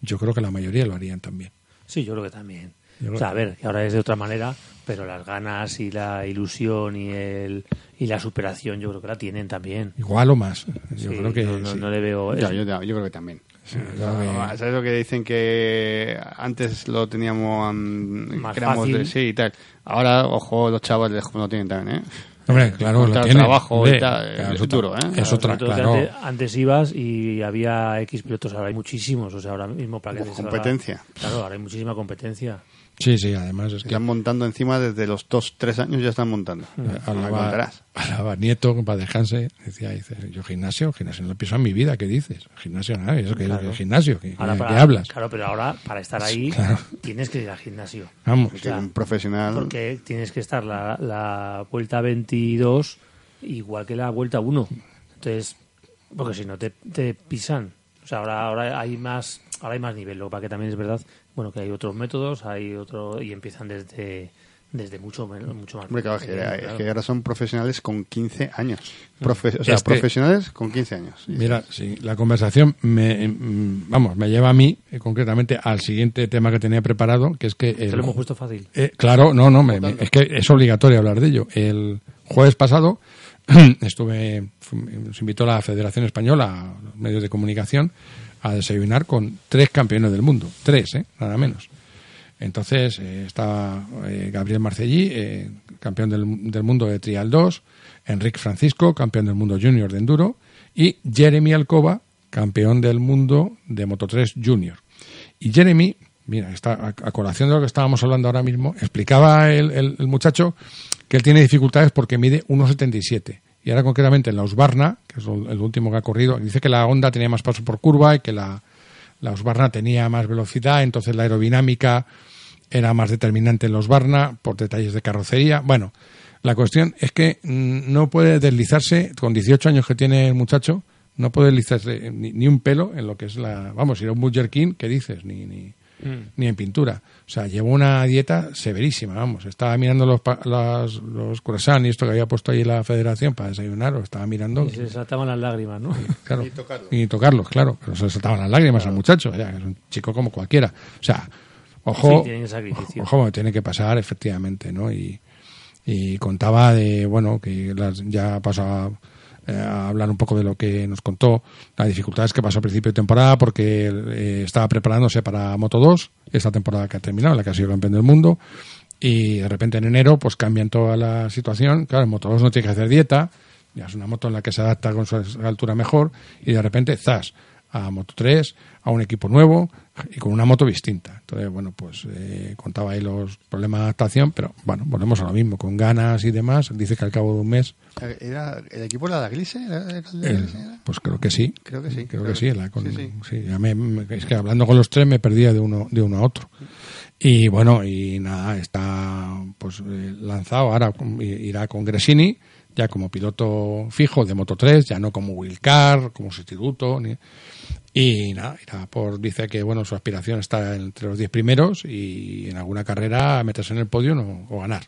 yo creo que la mayoría lo harían también. Sí, yo creo que también. Yo creo O sea, a ver, que ahora es de otra manera, pero las ganas y la ilusión y el y la superación yo creo que la tienen también. Igual o más. Yo Sí, creo que no, no, sí. no le veo... Es- yo, yo creo que también. Sí, yo que- Ah, ¿Sabes lo que dicen que antes lo teníamos mm, Más fácil. sí y tal? Ahora, ojo, los chavales no lo tienen también, ¿eh? Hombre, claro, lo tiene. trabajo y tal, claro, es es otra- duro, ¿eh? Es otra, claro. Antes, antes ibas y había X pilotos, ahora hay muchísimos. O sea, ahora mismo para que Uf, te salga- competencia. Claro, ahora hay muchísima competencia. Sí, sí, además es que Están montando encima desde los dos, tres años ya están montando. Me Alaba. Alaba Nieto, para dejarse, decía, dice, yo gimnasio, gimnasio no lo pienso en mi vida, ¿qué dices? Gimnasio nada, eso que Claro. es gimnasio, ¿qué, Ahora qué- para, qué hablas? Claro, pero ahora para estar ahí Claro. tienes que ir al gimnasio. Vamos, Que sea, un profesional. Porque tienes que estar la, la vuelta 22 igual que la vuelta 1. Entonces, porque si no te, te pisan. O sea, ahora, ahora hay más ahora hay más nivel. Lo que también es verdad, bueno, que hay otros métodos, hay otro y empiezan desde desde mucho mucho más. Hombre, claro, es que, es que ahora son profesionales con 15 años. Profe- o sea, Es que- profesionales con 15 años. Mira, sí, la conversación me, mm, vamos, me lleva a mí, eh, concretamente, al siguiente tema que tenía preparado, que es que... Te el- lo hemos puesto fácil. Eh, claro, no, no, me- me- es que es obligatorio hablar de ello. El jueves pasado estuve, nos invitó la Federación Española, los medios de comunicación, a desayunar con tres campeones del mundo. Tres, ¿eh? Nada menos. Entonces eh, estaba eh, Gabriel Marcellí, eh, campeón del, del mundo de Trial 2, Enrique Francisco, campeón del mundo junior de enduro, y Jeremy Alcoba, campeón del mundo de Moto 3 junior. Y Jeremy, mira, está a, a colación de lo que estábamos hablando ahora mismo, explicaba el, el- el muchacho que él tiene dificultades porque mide 1,77. Y ahora concretamente en la Usbarna, que es el último que ha corrido, dice que la Honda tenía más paso por curva y que la, la Husqvarna tenía más velocidad, entonces la aerodinámica era más determinante en los Barna por detalles de carrocería. Bueno, la cuestión es que mm, no puede deslizarse, con 18 años que tiene el muchacho, no puede deslizarse ni, ni un pelo en lo que es la. Vamos, ir a un Burger King, ¿qué dices? Ni, ni, ni en pintura. O sea, llevó una dieta severísima, vamos. Estaba mirando los, pa- las- los croissants y esto que había puesto ahí la federación para desayunar, lo estaba mirando. Y se saltaban las lágrimas, ¿no? Claro, y tocarlos, claro. Pero se saltaban las lágrimas al muchacho. que es un chico como cualquiera. O sea, ojo, Sí, tienen sacrificio. ojo, me tiene que pasar, efectivamente, ¿no? Y, y contaba de, bueno, que las- ya pasó a, eh, a hablar un poco de lo que nos contó, las dificultades que pasó al principio de temporada, porque eh, estaba preparándose para Moto 2, esta temporada que ha terminado, la que ha sido campeón del mundo, y de repente en enero pues cambian toda la situación. Claro, Moto 2 no tiene que hacer dieta, ya es una moto en la que se adapta con su altura mejor, y de repente, zas, a Moto 3, a un equipo nuevo y con una moto distinta. Entonces, bueno, pues eh, contaba ahí los problemas de adaptación, pero bueno, volvemos a lo mismo, con ganas y demás. Dice que al cabo de un mes, ¿Era, ¿El equipo era de Glisse, era? pues creo que sí. Creo que sí, Creo, creo que que sí. la con- Sí, sí. sí, ya me- me- es que hablando con los tres me perdía de uno, de uno a otro. Y bueno, y nada, está pues eh, lanzado. Ahora irá con Gresini, ya como piloto fijo de Moto 3, ya no como Wilcar, como sustituto. ni- y nada, irá por, dice que bueno, su aspiración está entre los 10 primeros y en alguna carrera meterse en el podio no- o ganar.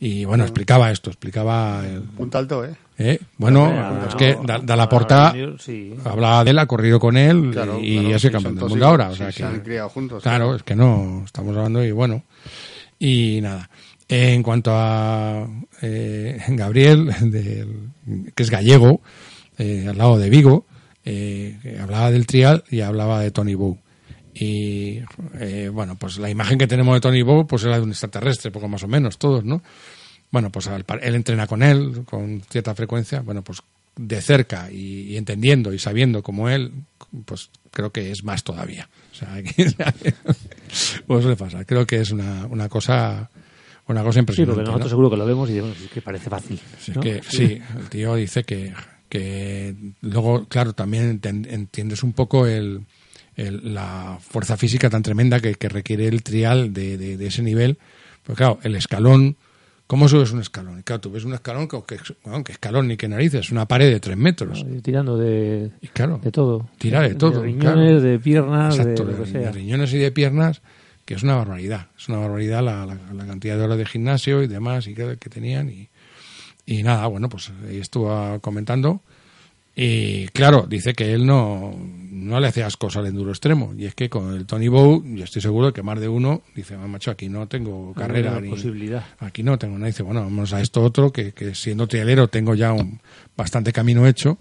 Y bueno, explicaba esto, explicaba. el- Punto alto, ¿eh? ¿eh? Bueno, Hombre, es no, que da, da la porta sí. hablaba de él, ha corrido con él Claro, y claro, sido sí, campeón del mundo ahora. O sí, sea se que, han criado juntos. claro, es que no, estamos hablando y bueno. Y nada, en cuanto a eh, Gabriel, que es gallego, eh, al lado de Vigo, eh, hablaba del trial y hablaba de Tony Bow. Y eh, bueno, pues la imagen que tenemos de Tony Bow pues es la de un extraterrestre, poco más o menos, todos, ¿no? Bueno, pues al él entrena con él con cierta frecuencia, bueno, pues de cerca y, y entendiendo y sabiendo como él, pues creo que es más todavía. O sea, que, pues le pasa. Creo que es una, una cosa una cosa Sí, impresionante. porque nosotros ¿no? seguro que lo vemos y decimos "Es que parece fácil. Sí, sí, el tío dice que, que luego, claro, también entiendes un poco el, el- la fuerza física tan tremenda que, que requiere el trial de, de- de ese nivel. Pues claro, el escalón, ¿cómo subes un escalón? Claro, tú ves un escalón que, que, bueno, que escalón ni que narices, una pared de tres metros. Ir tirando de, Y claro, de todo. Tira de todo, De riñones, claro. de piernas, Exacto, de de, lo que de sea. riñones y de piernas, que es una barbaridad. Es una barbaridad la, la- la cantidad de horas de gimnasio y demás y que, que tenían. Y, y nada, bueno, pues ahí estuvo comentando. Y claro, dice que él no, no le hace ascos al enduro extremo. Y es que con el Tony Bow, yo estoy seguro que más de uno dice, "Ah, macho, aquí no tengo carrera. ni, posibilidad. Aquí no tengo nada. Dice, bueno, vamos a esto otro, que, que siendo trialero tengo ya un bastante camino hecho.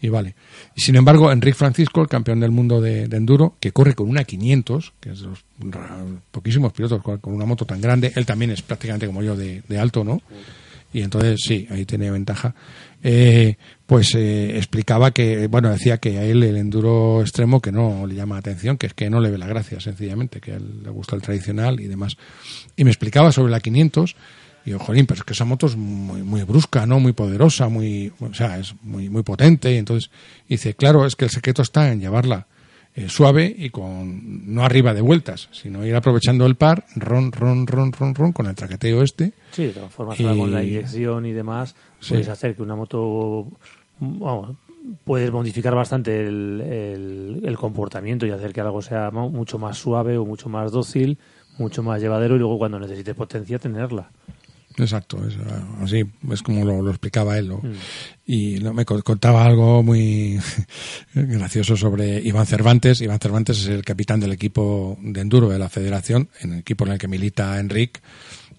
Y vale. Y sin embargo, Enrique Francisco, el campeón del mundo de, de enduro, que corre con una 500, que es de los poquísimos pilotos con, una moto tan grande, él también es prácticamente como yo de, de alto, ¿no? Y entonces sí, ahí tenía ventaja. Eh, pues eh, explicaba que, bueno, decía que a él el enduro extremo que no le llama la atención, que es que no le ve la gracia, sencillamente, que a él le gusta el tradicional y demás. Y me explicaba sobre la 500 y yo, jolín, pero es que esa moto es muy, muy brusca, ¿no? Muy poderosa, muy, o sea, es muy, muy potente. Y entonces dice, claro, es que el secreto está en llevarla eh, suave y con, no arriba de vueltas, sino ir aprovechando el par, ron, ron, ron, ron, ron, con el traqueteo este. Sí, de todas formas, Y- con la inyección y demás, Sí. puedes hacer que una moto. Vamos, puedes modificar bastante el, el- el comportamiento y hacer que algo sea mucho más suave o mucho más dócil, mucho más llevadero y luego cuando necesites potencia tenerla. Exacto, es, ah, así es como lo, lo explicaba él. ¿no? Y no, me co- contaba algo muy gracioso sobre Iván Cervantes. Iván Cervantes es el capitán del equipo de enduro de la federación, en el equipo en el que milita Enric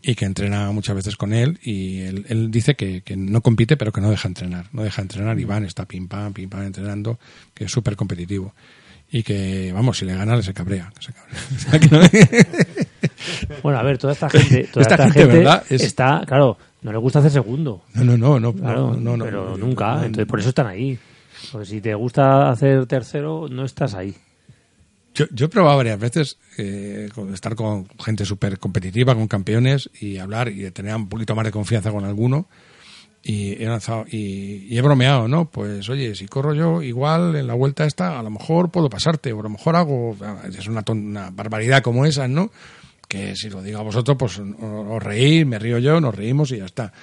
y que entrena muchas veces con él. Y él, él dice que, que no compite, pero que no deja entrenar. No deja entrenar. Iván está pim pam, pim pam entrenando, que es súper competitivo. Y que, vamos, si le gana, se cabrea. que se cabrea. Bueno, a ver, toda esta gente, toda Esta esta, gente, gente, ¿verdad? Es- está, claro, no le gusta hacer segundo. no, no, no, no, Claro, no, no, pero no, nunca. Entonces, por eso están ahí. Porque si te gusta hacer tercero, no estás ahí. Yo, yo he probado varias veces eh, estar con gente súper competitiva, con campeones, y hablar y tener un poquito más de confianza con alguno. Y he lanzado, y, y he bromeado, ¿no? Pues oye, si corro yo, igual en la vuelta esta, a lo mejor puedo pasarte, o a lo mejor hago, es una, ton- una barbaridad como esa, ¿no? Que si lo digo a vosotros, pues os reís, me río yo, nos reímos y ya está.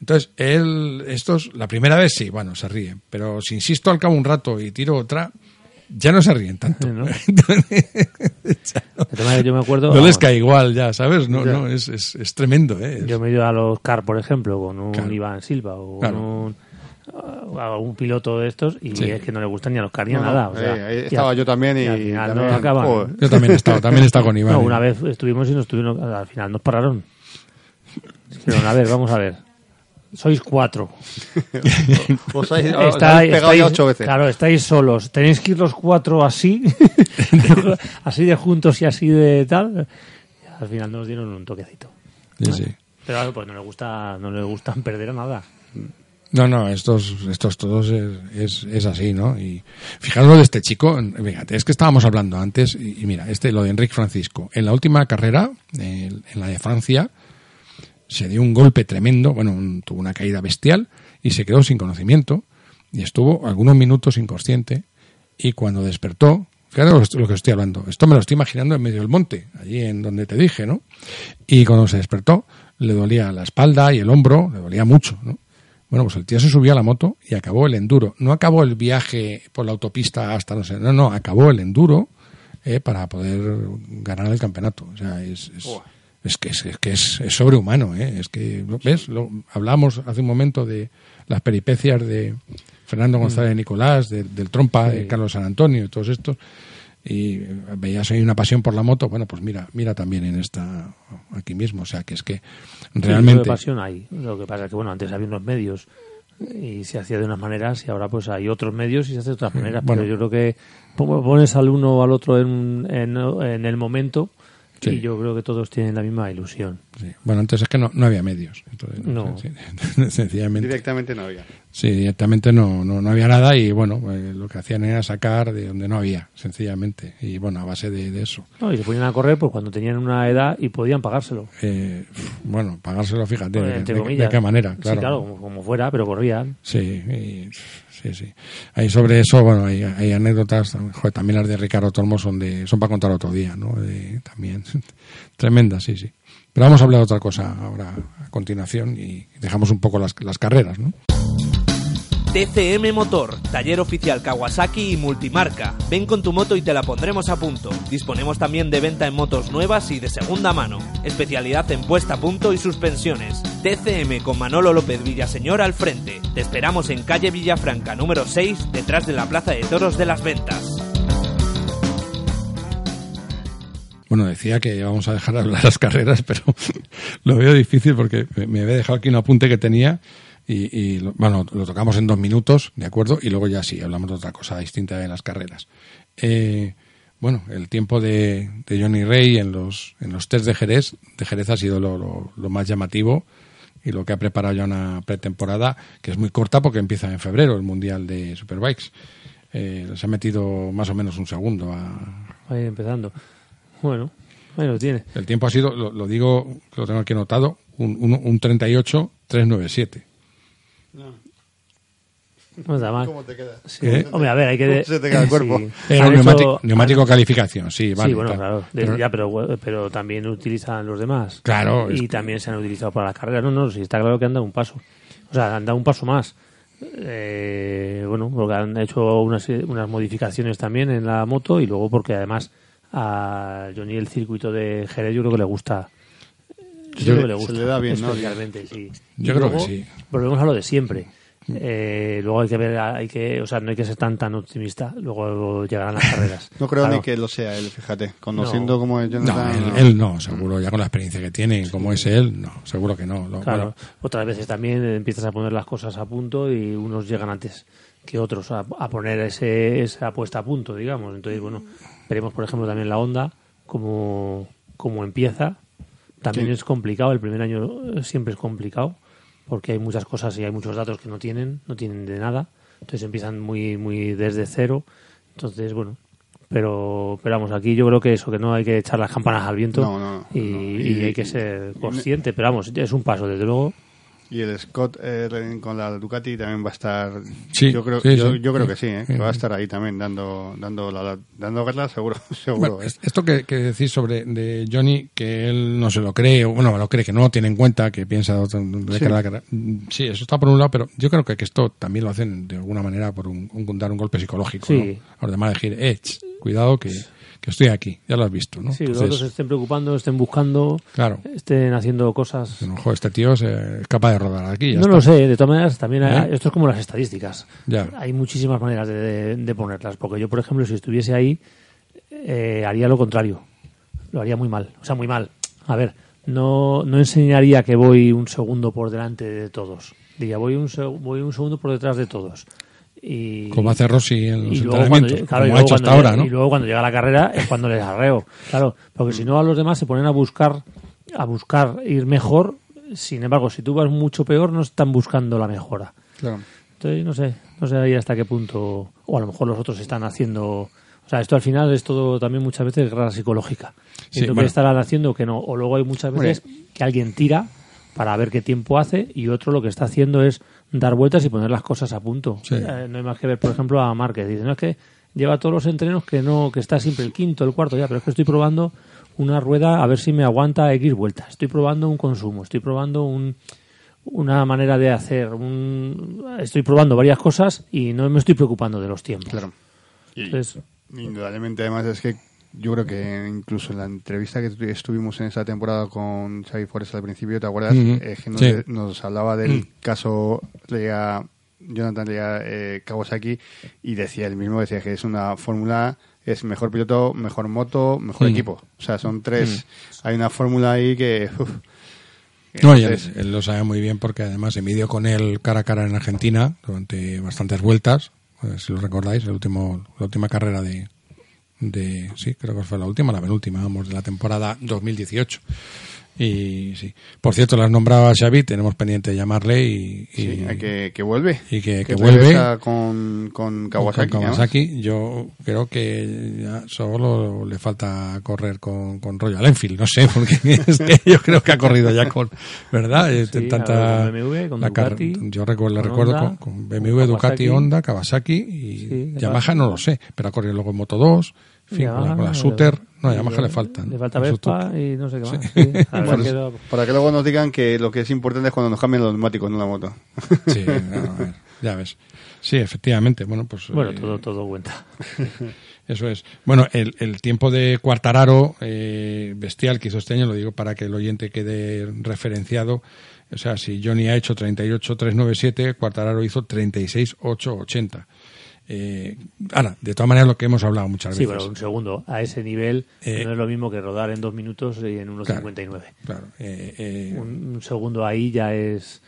Entonces, él, estos, la primera vez sí, bueno, se ríen, pero si insisto al cabo un rato y tiro otra, ya no se ríen tanto. ¿No? No, yo me acuerdo. no les cae igual ya, ¿sabes? No, Ya. no, es, es, es tremendo, ¿eh? Yo me he ido a los CAR, por ejemplo, con un Claro. Iván Silva o Claro. con un, a un piloto de estos y Sí. es que no le gustan ni a los CAR ni a No, nada. o sea, eh, estaba yo también y, al final también, no acaban. Yo también he estado, también he estado con Iván. No, ¿eh? una vez estuvimos y nos tuvieron, al final nos pararon. Dijeron, a ver, vamos a ver. Sois cuatro. Os habéis, os Está- habéis pegado ya estáis- ocho veces. Claro, estáis solos. Tenéis que ir los cuatro así, así de juntos y así de tal. Y al final nos dieron un toquecito. Sí, sí. Pero claro, pues no le gusta, no le gustan perder a nada. No, no, estos, estos todos es, es, es así, ¿no? Y fijaros lo de este chico, fíjate, es que estábamos hablando antes, y, mira, este, lo de Enrique Francisco, en la última carrera, en, la de Francia, se dio un golpe tremendo, bueno, un- tuvo una caída bestial y se quedó sin conocimiento y estuvo algunos minutos inconsciente y cuando despertó, estoy- lo que estoy hablando, esto me lo estoy imaginando en medio del monte, allí en donde te dije, ¿no? Y cuando se despertó, le dolía la espalda y el hombro, le dolía mucho, ¿no? Bueno, pues el tío se subió a la moto y acabó el enduro. No acabó el viaje por la autopista hasta no sé, no, no, acabó el enduro eh, para poder ganar el campeonato. O sea, es, es, es que, es, es que es, es sobrehumano, ¿eh? Es que, ¿ves? Lo, hablamos hace un momento de las peripecias de Fernando González Nicolás, de- del Trompa, de Carlos San Antonio y todos estos. Y veías ahí una pasión por la moto, bueno, pues mira, mira también en esta, aquí mismo. O sea, que es que Sí, realmente... de pasión hay. Lo que pasa es que, bueno, antes había unos medios y se hacía de unas maneras y ahora pues hay otros medios y se hace de otras maneras. bueno. Pero yo creo que po- pones al uno o al otro en, en, en el momento Sí. y yo creo que todos tienen la misma ilusión. Sí. Bueno, antes es que no, no había medios. Entonces, No. sí, sencillamente. Directamente no había. Sí, directamente no, no, no había nada y bueno, eh, lo que hacían era sacar de donde no había, sencillamente. Y bueno, a base de, de eso. No, y se ponían a correr pues cuando tenían una edad y podían pagárselo. Eh, bueno, pagárselo, fíjate, de, entre de- qué manera, Sí, claro. claro, como, como fuera, pero corrían. Sí, y- sí, sí. Ahí sobre eso, bueno, hay, hay anécdotas, joder, también las de Ricardo Tormo son de, son para contar otro día, ¿no? De- también tremendas, sí, sí. Pero vamos a hablar de otra cosa ahora a continuación y dejamos un poco las, las carreras, ¿no? TCM Motor, taller oficial Kawasaki y multimarca. Ven con tu moto y te la pondremos a punto. Disponemos también de venta en motos nuevas y de segunda mano. Especialidad en puesta a punto y suspensiones. TCM con Manolo López Villaseñor al frente. Te esperamos en calle Villafranca número 6, detrás de la Plaza de Toros de las Ventas. Bueno, decía que vamos a dejar de hablar las carreras, pero lo veo difícil porque me había dejado aquí un apunte que tenía y, y bueno, lo tocamos en dos minutos, ¿de acuerdo? Y luego ya sí, hablamos de otra cosa distinta de las carreras. Eh, bueno, el tiempo de, de Johnny Ray en los, en los test de Jerez, de Jerez ha sido lo, lo- lo más llamativo y lo que ha preparado ya una pretemporada que es muy corta porque empieza en febrero el Mundial de Superbikes. Eh, se ha metido más o menos un segundo a, Ahí empezando. Bueno, ahí lo tiene. El tiempo ha sido, lo, lo digo, lo tengo aquí anotado, un, un, un 38-397. No está mal. ¿Cómo te queda? Sí. ¿Eh? Hombre, a ver, hay que... ¿Cómo se te queda el cuerpo? sí. Hecho- neumático, neumático calificación, sí, vale. sí, bueno, tal. claro. De- Pero- ya, pero, pero también utilizan los demás. Claro, Y es- también se han utilizado para las carreras. No, no, sí, está claro que han dado un paso. O sea, han dado un paso más. Eh, bueno, porque han hecho unas, unas modificaciones también en la moto y luego porque además a Johnny el circuito de Jerez yo creo que le gusta. Yo creo que le se gusta. le da bien, ¿no? Sí. Y Yo creo que sí. Volvemos a lo de siempre. Eh, luego hay que ver, hay que, o sea, no hay que ser tan tan optimista. Luego llegarán las carreras. No creo Claro. ni que lo sea él, fíjate. Conociendo No. como es No, Jonathan... él, él no, seguro, ya con la experiencia que tiene, como es él, no, seguro que no. Lo- Claro, bueno, otras veces también empiezas a poner las cosas a punto y unos llegan antes que otros a, a poner ese, esa puesta a punto, digamos. Entonces, bueno, veremos, por ejemplo, también la onda, cómo, cómo empieza. También Sí. es complicado, el primer año eh, siempre es complicado, porque hay muchas cosas y hay muchos datos que no tienen, no tienen de nada. Entonces empiezan muy, muy desde cero. Entonces, bueno, pero, pero vamos, aquí yo creo que eso, que no hay que echar las campanas al viento No, no, no, y, no. y Y- hay que ser consciente, pero vamos, es un paso, desde luego. Y el Scott eh, con la Ducati también va a estar. Sí, yo creo, sí, yo, sí. yo creo que sí, ¿eh? que va a estar ahí también dando dando la, dando guerra, seguro, seguro. bueno, ¿eh? es- esto que, que decís sobre de Johnny, que él no se lo cree, o bueno, lo cree, que no lo tiene en cuenta, que piensa de, cara a cara. Sí, eso está por un lado, pero yo creo que, que esto también lo hacen de alguna manera por un, un- dar un golpe psicológico. Sí. ¿no? A los demás decir, eh, ch, cuidado que, que estoy aquí, ya lo has visto, ¿no? Sí, los Entonces, otros estén preocupando, estén buscando, Claro. estén haciendo cosas. Joder, este tío se- es capaz de rodar aquí. ya No está. lo sé, de todas maneras, también hay- ¿Eh? esto es como las estadísticas. Ya. Hay muchísimas maneras de, de- de ponerlas, porque yo, por ejemplo, si estuviese ahí, eh, haría lo contrario. Lo haría muy mal, o sea, muy mal. A ver, no, no enseñaría que voy un segundo por delante de todos. Diría, voy un, voy un segundo por detrás de todos. Y, Como hace Rossi en los y luego cuando, entrenamientos, claro, y como ha hecho hasta cuando ahora, llega- ¿no? Y luego cuando llega la carrera es cuando les arreo. Claro, porque si no a los demás se ponen a buscar a buscar ir mejor. Sin embargo, si tú vas mucho peor, no están buscando la mejora. Claro. Entonces, no sé, no sé ahí hasta qué punto, o a lo mejor los otros están haciendo, o sea, esto al final es todo también muchas veces guerra psicológica. Sí, bueno. que estarán haciendo que no, o luego hay muchas veces que alguien tira para ver qué tiempo hace y otro lo que está haciendo es dar vueltas y poner las cosas a punto. Sí. Eh, no hay más que ver, por ejemplo, a Márquez. Dice, no es que lleva todos los entrenos que no, que está siempre el quinto, el cuarto ya, pero es que estoy probando una rueda a ver si me aguanta X vueltas. Estoy probando un consumo, estoy probando un, una manera de hacer, un, estoy probando varias cosas y no me estoy preocupando de los tiempos. Claro. Y Entonces, indudablemente, además, es que yo creo que incluso en la entrevista que tu- estuvimos en esa temporada con Xavi Forest al principio, ¿te acuerdas? Ujú. Eh, que nos, Sí. nos hablaba del caso Lea, Jonathan Lea eh, Kawasaki y decía él mismo, decía que es una fórmula, es mejor piloto, mejor moto, mejor Mm. equipo. O sea, son tres. Hay una fórmula ahí que... uf. No, él, él lo sabe muy bien porque además se midió con él cara a cara en Argentina durante bastantes vueltas. eh, si lo recordáis, el último, la última carrera de, de. Sí, creo que fue la última, la penúltima, vamos, de la temporada 2018. Y sí. Por cierto, lo has nombrado a Xavi, tenemos pendiente de llamarle y. y- sí, que, que vuelve. y que- que regresa vuelve. con, con con Kawasaki. ¿no? Kawasaki, yo creo que ya solo le falta correr con, con Royal Enfield, no sé, porque es que yo creo que ha corrido ya con, ¿verdad? Eh, Sí, tanta con BMW, con la Ducati, yo recuerdo, con recuerdo Honda, con, con con BMW, Ducati, Kawasaki. Honda, Kawasaki y Sí, Yamaha no lo sé, pero ha corrido luego en Moto 2, en fin, con la, con la Shooter, no, a Yamaha le faltan. Le falta Vespa y no sé qué más. Sí, verdad Bueno, que Para que luego nos digan que lo que es importante es cuando nos cambian los neumáticos, no la moto. Sí, claro, a ver, ya ves. Sí, efectivamente, bueno, pues bueno, eh, todo, todo cuenta. Eso es. Bueno, el, el tiempo de Cuartararo eh, bestial que hizo este año, lo digo para que el oyente quede referenciado. O sea, si Johnny ha hecho 38.397, Cuartararo hizo 36.880. Eh, ahora, de todas maneras, lo que hemos hablado muchas Sí, veces. pero un segundo, a ese nivel Eh, no es lo mismo que rodar en dos minutos y en 1.59. Claro, eh, eh, Un, un segundo ahí ya es,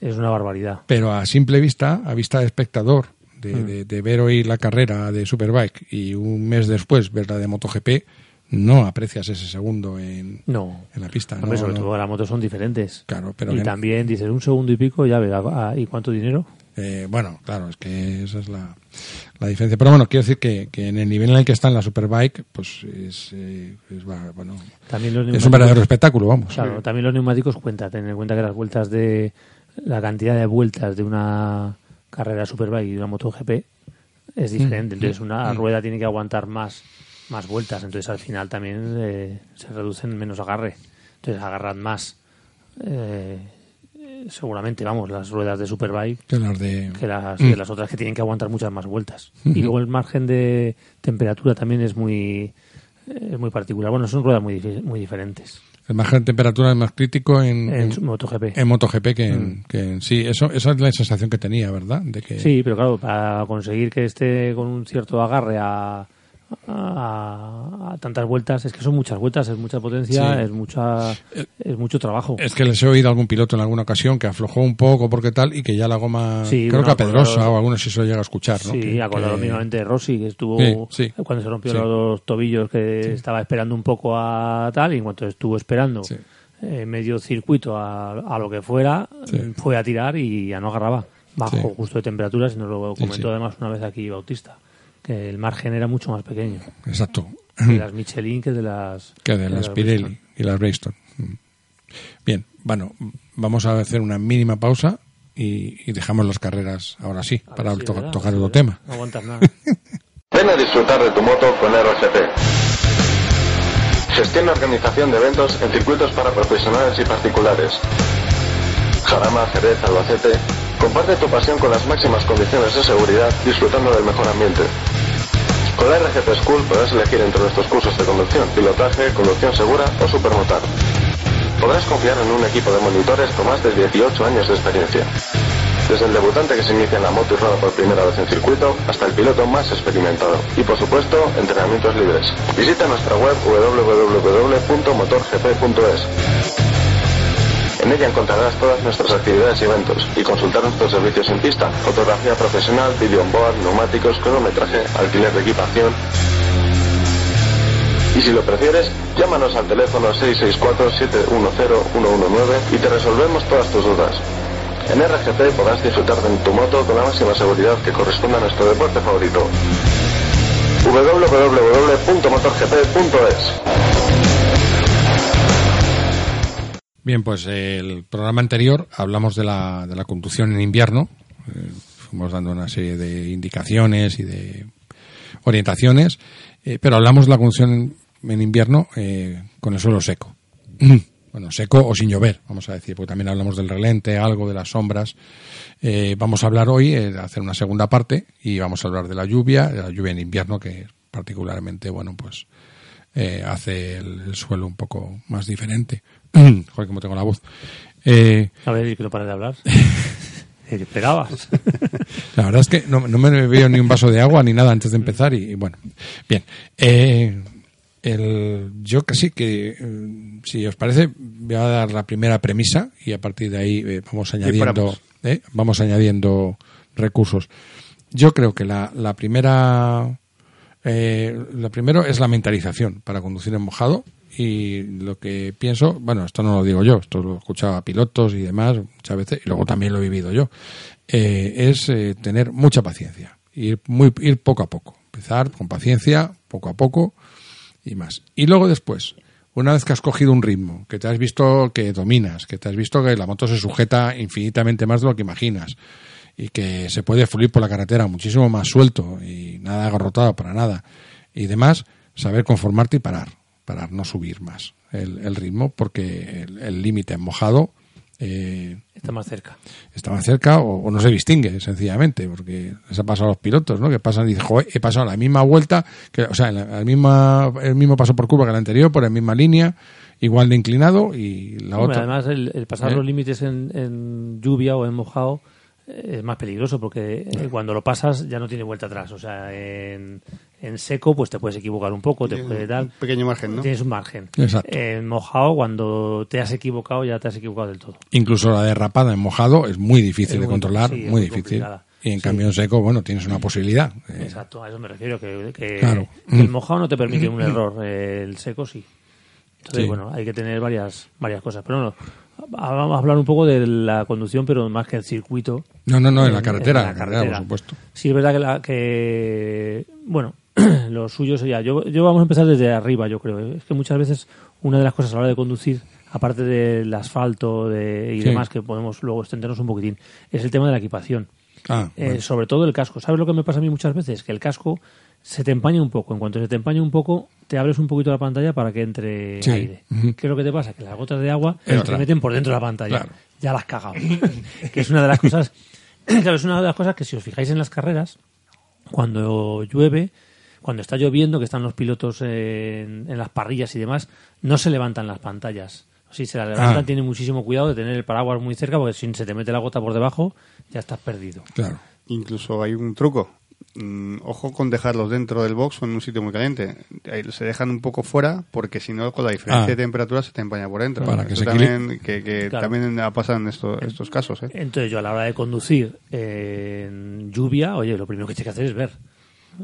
es una barbaridad. pero a simple vista, a vista de espectador, de, Mm. de- de ver hoy la carrera de Superbike y un mes después ver la de MotoGP, no aprecias ese segundo en, No. en la pista. Hombre, no, sobre no. todo las motos son diferentes. Claro, pero y también dices un segundo y pico, ya ve, ah, ¿y cuánto dinero? Eh, bueno, claro, es que esa es la, la diferencia. Pero bueno, quiero decir que, que en el nivel en el que está en la Superbike, pues es, eh, es, bueno, También los es un verdadero espectáculo, vamos. Claro, también los neumáticos cuentan. Tener en cuenta que las vueltas de. La cantidad de vueltas de una carrera Superbike y de una MotoGP es diferente. Entonces, una rueda tiene que aguantar más, más vueltas. Entonces, al final también eh, se reducen menos agarre. Entonces, agarran más. eh, seguramente, vamos, las ruedas de Superbike Que las de... que las, Mm. que las otras que tienen que aguantar muchas más vueltas. Y luego el margen de temperatura también es muy, es muy particular. Bueno, son ruedas muy, muy diferentes El margen de temperatura es más crítico en, en, en, MotoGP. en MotoGP que en, que en- sí. Eso, esa es la sensación que tenía, ¿verdad? De que Sí, pero claro, para conseguir que esté con un cierto agarre a, a, a tantas vueltas, es que son muchas vueltas, es mucha potencia, Sí. es mucha es mucho trabajo. Es que les he oído a algún piloto en alguna ocasión que aflojó un poco porque tal y que ya la goma, Sí, creo bueno, que a Pedrosa acordado- o algunos sí se lo llega a escuchar, ¿no? Sí, Que- acordado que- mínimamente de Rossi, que estuvo Sí, cuando se rompió los tobillos, que estaba esperando un poco a tal, y en cuanto estuvo esperando Sí. eh, medio circuito a, a lo que fuera, fue a tirar y ya no agarraba. Bajó Sí. justo de temperaturas y nos lo comentó además una vez aquí Bautista, que el margen era mucho más pequeño Exacto. de las Michelin que de las que de las Pirelli Bridgestone. y las Bracestone. Mm. Bien, bueno, vamos a hacer una mínima pausa y, y dejamos las carreras ahora sí, A para si to- verás, tocar si otro tema. No aguantas nada. Ven a disfrutar de tu moto con RGP. Gestión y organización de eventos en circuitos para profesionales y particulares. Jarama, Jerez, Albacete. Comparte tu pasión con las máximas condiciones de seguridad disfrutando del mejor ambiente. Con la RGP School podrás elegir entre nuestros cursos de conducción, pilotaje, conducción segura o supermotar. Podrás confiar en un equipo de monitores con más de 18 años de experiencia. Desde el debutante que se inicia en la moto y rueda por primera vez en circuito hasta el piloto más experimentado. Y por supuesto, entrenamientos libres. Visita nuestra web www.motorgp.es. En ella encontrarás todas nuestras actividades y eventos y consultar nuestros servicios en pista, fotografía profesional, video on board, neumáticos, cronometraje, alquiler de equipación. Y si lo prefieres, llámanos al teléfono 664-710-119 y te resolvemos todas tus dudas. En RGP podrás disfrutar de tu moto con la máxima seguridad que corresponde a nuestro deporte favorito. www.motorgp.es Bien, pues el programa anterior hablamos de la, de la conducción en invierno. Eh, fuimos dando una serie de indicaciones y de orientaciones, eh, pero hablamos de la conducción en, invierno eh, con el suelo seco. Bueno, seco o sin llover, vamos a decir, porque también hablamos del relente, algo de las sombras. Vamos a hablar hoy, eh, hacer una segunda parte, y vamos a hablar de la lluvia, de la lluvia en invierno, que particularmente, bueno, pues hace el suelo un poco más diferente. Joder, como tengo la voz. Eh, A ver, y que no pares de hablar. ¿Qué esperabas? la verdad es que no, no me bebí ni un vaso de agua ni nada antes de empezar y, y bueno, bien. Eh, el, yo casi que, eh, si os parece, voy a dar la primera premisa y a partir de ahí vamos añadiendo, eh, vamos añadiendo recursos. Yo creo que la, la primera, eh, lo primero es la mentalización para conducir en mojado y lo que pienso, bueno, esto no lo digo yo, esto lo he escuchado a pilotos y demás muchas veces y luego también lo he vivido yo, eh, es eh, tener mucha paciencia, ir, muy, ir poco a poco, empezar con paciencia, poco a poco y más. Y luego después, una vez que has cogido un ritmo, que te has visto que dominas, que te has visto que la moto se sujeta infinitamente más de lo que imaginas y que se puede fluir por la carretera muchísimo más suelto y nada agarrotado para nada y demás, saber conformarte y parar, parar, no subir más el, el ritmo porque el límite en mojado eh, Está más cerca. está más cerca o, o no se distingue sencillamente porque les ha pasado a los pilotos ¿no? que pasan y dicen "Joder, he pasado la misma vuelta que, o sea la, la misma, el mismo paso por curva que el anterior por la misma línea igual de inclinado y la Hombre, otra además, el, el pasar ¿Eh? los límites en, en lluvia o en mojado eh, es más peligroso porque eh, cuando lo pasas ya no tiene vuelta atrás. O sea, en, en seco pues te puedes equivocar un poco, te puede dar... Un pequeño margen, ¿no? Tienes un margen. Exacto. En mojado, cuando te has equivocado, ya te has equivocado del todo. incluso la derrapada en mojado es muy difícil Es de muy- controlar sí, muy muy difícil complicada. Y en cambio en seco, bueno, tienes una posibilidad. Eh, Exacto, a eso me refiero, que, que- Claro. que el mojado no te permite un error, eh, el seco sí. Entonces, Sí. bueno, hay que tener varias varias cosas. Pero bueno, vamos a hablar un poco de la conducción, pero más que el circuito. No, no, no, en la carretera, en la carretera. por supuesto. Sí, es verdad que, la, que bueno, lo suyo sería. Yo, yo vamos a empezar desde arriba, yo creo. Es que muchas veces una de las cosas a la hora de conducir, aparte del asfalto de, y Sí. demás, que podemos luego extendernos un poquitín, es el tema de la equipación. Ah, Eh, sobre todo el casco. ¿Sabes lo que me pasa a mí muchas veces? Que el casco se te empaña un poco. En cuanto se te empaña un poco, te abres un poquito la pantalla para que entre Sí. aire. ¿Qué es lo que te pasa? Que las gotas de agua se meten por dentro de la pantalla. Claro. Ya las cagado. que es una de las cosas. claro, es una de las cosas que si os fijáis en las carreras, cuando llueve, cuando está lloviendo, que están los pilotos en, en las parrillas y demás, no se levantan las pantallas. Si se las levantan, Ah. tienen muchísimo cuidado de tener el paraguas muy cerca, porque si se te mete la gota por debajo, ya estás perdido. Claro. Incluso hay un truco. Mm, ojo con dejarlos dentro del box o en un sitio muy caliente. Ahí se dejan un poco fuera porque si no, con la diferencia Ah. de temperatura se te empaña por dentro. Para que se también, que, que Claro. también ha pasado en esto- estos casos. ¿eh? Entonces yo a la hora de conducir en lluvia, oye, lo primero que tienes que hacer es ver.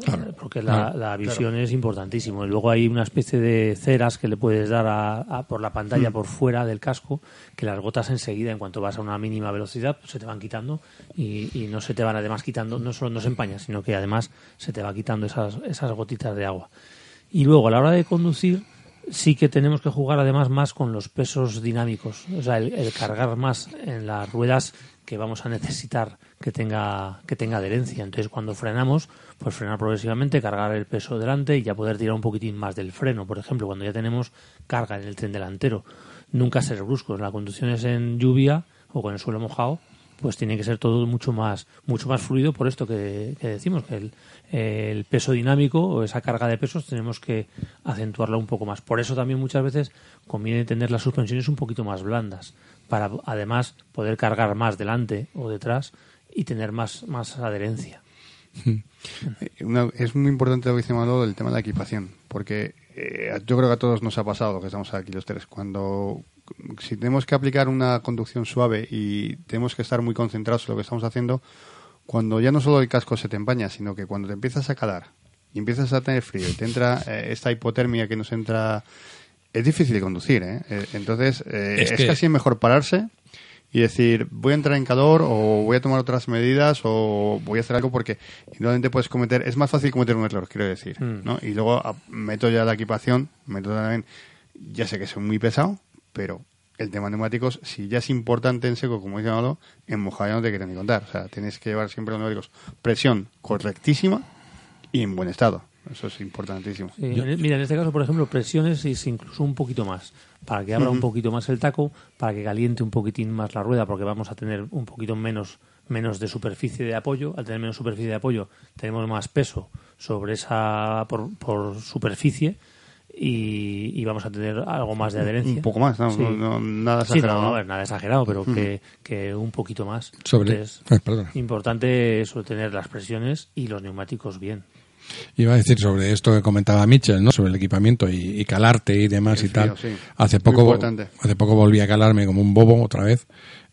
Claro. Porque la, visión es importantísimo. Y luego hay una especie de ceras que le puedes dar a, a- por la pantalla por fuera del casco, que las gotas enseguida, en cuanto vas a una mínima velocidad, pues se te van quitando y, y no se te van además quitando, no solo no se empaña, sino que además se te va quitando esas, esas gotitas de agua. Y luego a la hora de conducir, sí que tenemos que jugar además más con los pesos dinámicos, o sea, el, el cargar más en las ruedas que vamos a necesitar que tenga que tenga adherencia. Entonces, cuando frenamos, pues frenar progresivamente, cargar el peso delante y ya poder tirar un poquitín más del freno, por ejemplo, cuando ya tenemos carga en el tren delantero. Nunca ser bruscos. La conducción es en lluvia o con el suelo mojado, pues tiene que ser todo mucho más mucho más fluido por esto que, decimos que el peso dinámico o esa carga de pesos tenemos que acentuarla un poco más por eso también muchas veces conviene tener las suspensiones un poquito más blandas para además poder cargar más delante o detrás y tener más más adherencia Eh, una- es muy importante lo que dice Manolo el tema de la equipación, porque eh, yo creo que a todos nos ha pasado que estamos aquí los tres. Cuando si tenemos que aplicar una conducción suave y tenemos que estar muy concentrados en lo que estamos haciendo, cuando ya no solo el casco se te empaña, sino que cuando te empiezas a calar y empiezas a tener frío y te entra eh, esta hipotermia que nos entra, es difícil de conducir. ¿eh? Eh, Entonces eh, Es es, que- casi mejor pararse y decir voy a entrar en calor o voy a tomar otras medidas o voy a hacer algo porque indudablemente puedes cometer es más fácil cometer un error quiero decir Mm. ¿no? y luego a- meto ya la equipación meto también ya sé que soy muy pesado pero el tema neumáticos si ya es importante en seco como dice Manolo en mojado ya no te quiero ni contar o sea tienes que llevar siempre los neumáticos presión correctísima y en buen estado eso es importantísimo mira, en este caso, por ejemplo, presiones es incluso un poquito más, para que abra un poquito más el taco, para que caliente un poquitín más la rueda, porque vamos a tener un poquito menos, menos de superficie de apoyo. Al tener menos superficie de apoyo, tenemos más peso sobre esa por, por superficie y, y vamos a tener algo más de adherencia. un poco más no, Sí. no- no- nada Sí, no, exagerado no, ¿no? a ver, nada exagerado, pero que, que un poquito más. Sobre. Entonces, eh, perdona. importante eso, tener las presiones y los neumáticos bien. Iba a decir sobre esto que comentaba Mitchell, ¿no? Sobre el equipamiento y, y calarte y demás El y tal. sí. Hace poco, hace poco volví a calarme como un bobo otra vez.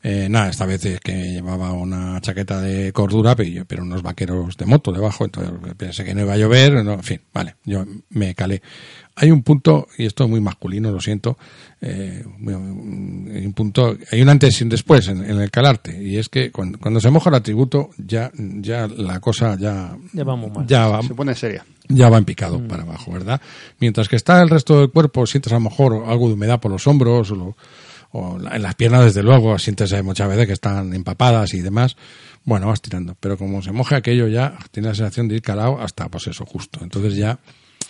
Eh, nada, esta vez es que llevaba una chaqueta de cordura, pero, yo- pero unos vaqueros de moto debajo, entonces pensé que no iba a llover, no, en fin, vale, yo me calé. Hay un punto, y esto es muy masculino, lo siento, eh, muy- hay un punto, hay un antes y un después en, en el calarte, y es que cuando, cuando se moja el atributo, ya, ya la cosa ya, Ya vamos mal. ya va, se pone seria ya va en picado para abajo, ¿verdad? Mientras que está el resto del cuerpo, sientes a lo mejor algo de humedad por los hombros o, lo- o en las piernas, desde luego, sientes muchas veces que están empapadas y demás. Bueno, vas tirando. Pero como se moja aquello ya, tienes la sensación de ir calado hasta, pues eso, justo. Entonces ya,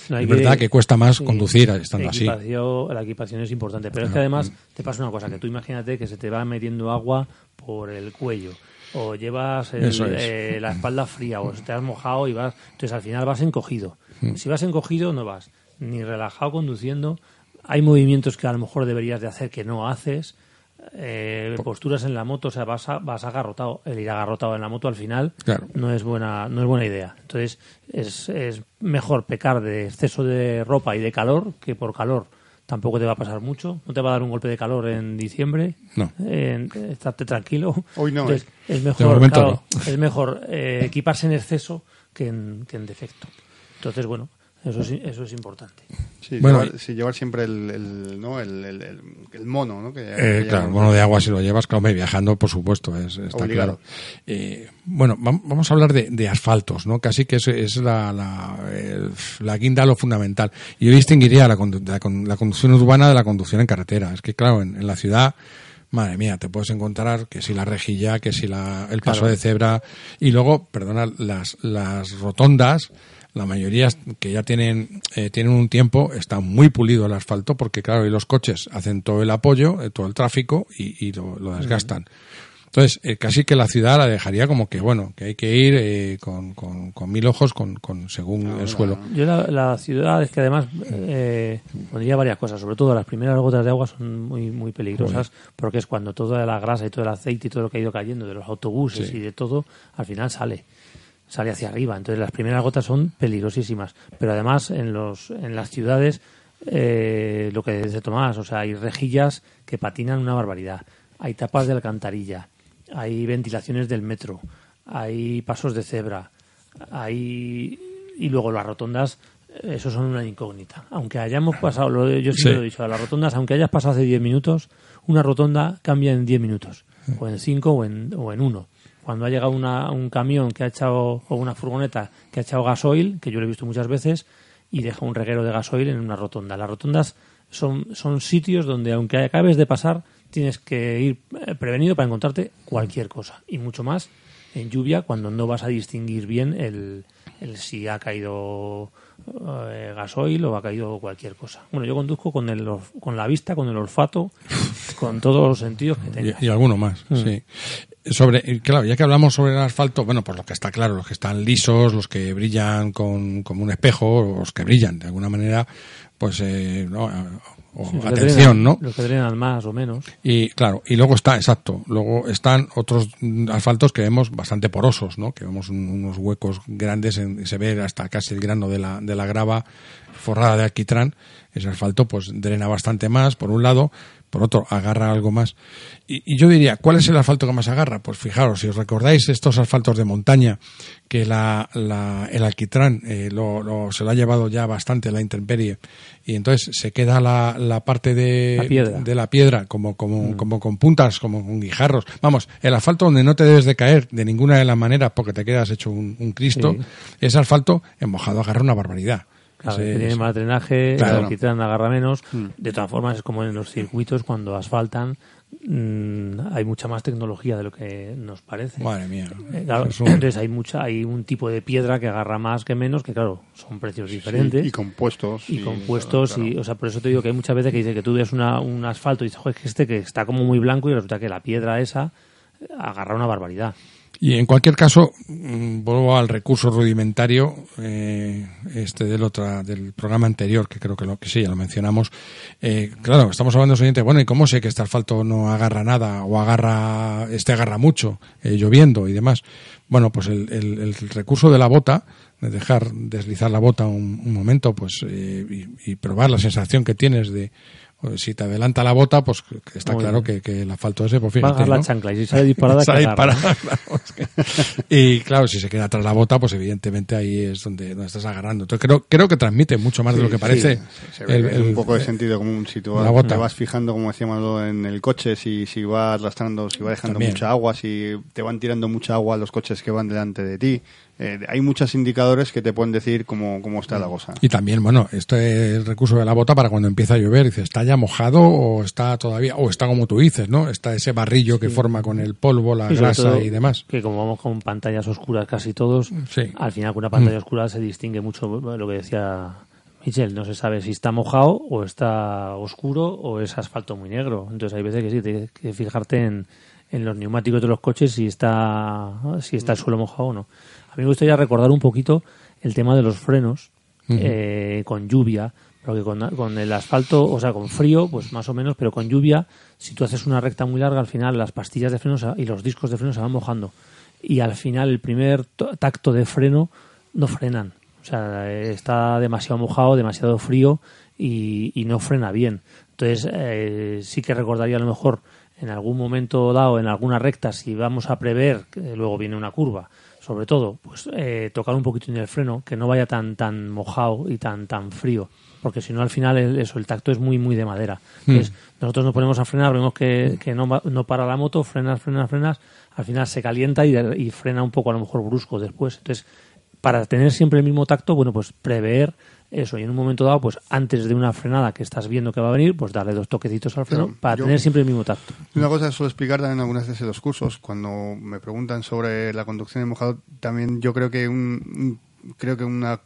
No, es verdad que cuesta más conducir estando así. La equipación es importante, pero es que además te pasa una cosa, que tú imagínate que se te va metiendo agua por el cuello o llevas el- Eso es. eh, la espalda fría o te has mojado y vas, entonces al final vas encogido. Mm. Si vas encogido no vas ni relajado conduciendo, hay movimientos que a lo mejor deberías de hacer que no haces. eh, posturas en la moto, o sea, vas, a- vas agarrotado. El ir agarrotado en la moto al final Claro. no es buena no es buena idea. Entonces es, es mejor pecar de exceso de ropa y de calor que por calor tampoco te va a pasar mucho, no te va a dar un golpe de calor en diciembre, No. en- estarte tranquilo. Hoy no, Entonces, es mejor, es mejor eh, equiparse en exceso que en, que en defecto. Entonces, bueno, eso es, eso es importante. Sí, Bueno, llevar, sí, llevar siempre el, el, ¿no? el, el, el- el mono, ¿no? Que, Eh, que claro, llaman. bueno, de agua si lo llevas, claro, viajando, por supuesto, es, está Obligado. claro. Eh, bueno, vam- vamos a hablar de, de asfaltos, ¿no? Casi que es, es la, la, el- la guinda lo fundamental. Yo distinguiría la, condu- la, con- la conducción urbana de la conducción en carretera. Es que, claro, en, en la ciudad, madre mía, te puedes encontrar que si la rejilla, que si la, el paso Claro. de cebra, y luego, perdona, las, las rotondas, la mayoría que ya tienen eh, tienen un tiempo está muy pulido el asfalto porque claro y los coches hacen todo el apoyo eh, todo el tráfico y, y lo, lo desgastan. Entonces eh, casi que la ciudad la dejaría como que bueno que hay que ir eh, con, con, con mil ojos con, con según el suelo. Yo la, la ciudad es que además eh, pondría varias cosas, sobre todo las primeras gotas de agua son muy muy peligrosas porque es cuando toda la grasa y todo el aceite y todo lo que ha ido cayendo de los autobuses Sí. y de todo al final sale sale hacia arriba. Entonces las primeras gotas son peligrosísimas, pero además en los en las ciudades eh, lo que dice Tomás, o sea, hay rejillas que patinan una barbaridad, hay tapas de alcantarilla, hay ventilaciones del metro, hay pasos de cebra, hay y luego las rotondas eso son una incógnita. Aunque hayamos pasado, lo- yo siempre Sí. lo he dicho, a las rotondas, aunque hayas pasado hace 10 minutos, una rotonda cambia en 10 minutos, o en 5 o en, o en 1. Cuando ha llegado una- un camión que ha echado, o una furgoneta que ha echado gasoil, que yo lo he visto muchas veces, y deja un reguero de gasoil en una rotonda. Las rotondas son, son sitios donde, aunque acabes de pasar, tienes que ir eh, prevenido para encontrarte cualquier cosa, y mucho más en lluvia cuando no vas a distinguir bien el, el si ha caído eh, gasoil o ha caído cualquier cosa. Bueno, yo conduzco con, el, con la vista, con el olfato, con todos los sentidos que y, tengas. y alguno más sí sobre claro ya que hablamos sobre el asfalto bueno pues lo que está claro los que están lisos los que brillan con como un espejo los que brillan de alguna manera pues eh, no, o Los que atención drenan- no Los que drenan más o menos. Y claro, y luego está, exacto, luego están otros mm, asfaltos que vemos bastante porosos, ¿no? Que vemos un- unos huecos grandes, en- se ve hasta casi el grano de la, de la grava forrada de alquitrán. Ese asfalto pues drena bastante más, por un lado, por otro agarra algo más. Y, y yo diría, ¿cuál es el asfalto que más agarra? Pues fijaros, si os recordáis estos asfaltos de montaña, que la, la- el alquitrán eh, lo, lo- se lo ha llevado ya bastante la intemperie, y entonces se queda la, la parte de La piedra. de la piedra como, como, como con puntas, como con guijarros. Vamos, el asfalto donde no te debes de caer de ninguna de las maneras porque te quedas hecho un, un Cristo, Sí. ese asfalto en mojado agarra una barbaridad. Claro, que tiene ese- más drenaje, Claro. el alquitrán agarra menos. De todas formas, es como en los circuitos, cuando asfaltan, mm, hay mucha más tecnología de lo que nos parece. Madre mía. Eh, claro, Es un- entonces hay mucha, hay un tipo de piedra que agarra más que menos, que claro, son precios diferentes. Y compuestos. y compuestos claro. y o sea por eso te digo que hay muchas veces que dice que tú ves una, un asfalto y dices joder es que este que está como muy blanco y resulta que la piedra esa agarra una barbaridad Y en cualquier caso, mm, vuelvo al recurso rudimentario eh, este del otra del programa anterior, que creo que lo que sí, ya lo mencionamos. Eh, claro, estamos hablando oyente, bueno, ¿y cómo sé que este asfalto no agarra nada o agarra, este agarra mucho, eh, lloviendo y demás? Bueno, pues el, el- el recurso de la bota, de dejar deslizar la bota un, un momento, pues eh, y, y probar la sensación que tienes de o si te adelanta la bota, pues está Muy claro que, que el asfalto ese, pues va a fíjate, agarrar la ¿no? chancla y si sale disparada Sale claro, es que- y claro, si se queda atrás la bota, pues evidentemente ahí es donde, donde estás agarrando. Entonces creo, creo que transmite mucho más de lo que parece. Sí, se ve el- el- el- un poco de sentido común si tú la bota. te vas fijando, como decíamos en el coche, si, si va arrastrando, si va dejando También. mucha agua, si te van tirando mucha agua los coches que van delante de ti. Eh, hay muchos indicadores que te pueden decir cómo, cómo está la cosa. Y también, bueno, este es el recurso de la bota para cuando empieza a llover, dice, ¿está ya mojado o está todavía, o está como tú dices, ¿no? Está ese barrillo que forma con el polvo, la Y grasa todo y demás. que como vamos con pantallas oscuras casi todos Sí. al final con una pantalla oscura se distingue mucho lo que decía Michel no se sabe si está mojado o está oscuro o es asfalto muy negro entonces hay veces que sí tienes que fijarte en, en los neumáticos de los coches si está si está el suelo mojado o no mí me gustaría recordar un poquito el tema de los frenos eh, con lluvia porque con, con el asfalto, o sea, con frío, pues más o menos, pero con lluvia, si tú haces una recta muy larga, al final las pastillas de freno y los discos de freno se van mojando. Y al final el primer to- tacto de freno no frenan. O sea, eh, está demasiado mojado, demasiado frío y, y no frena bien. Entonces, eh, sí que recordaría a lo mejor en algún momento dado, en alguna recta, si vamos a prever que luego viene una curva, sobre todo, pues eh, tocar un poquito en el freno, que no vaya tan tan mojado y tan tan frío, porque si no al final el, eso, el tacto es muy muy de madera. Entonces, nosotros nos ponemos a frenar, vemos que, que no, no para la moto, frenas, frenas, frenas, al final se calienta y, y frena un poco a lo mejor brusco después. Entonces, para tener siempre el mismo tacto, bueno, pues prever eso y en un momento dado, pues antes de una frenada que estás viendo que va a venir, pues darle dos toquecitos al freno para yo- tener siempre el mismo tacto. Una cosa que suelo explicar también algunas veces en los cursos, cuando me preguntan sobre la conducción en mojado, también yo creo que un, creo que una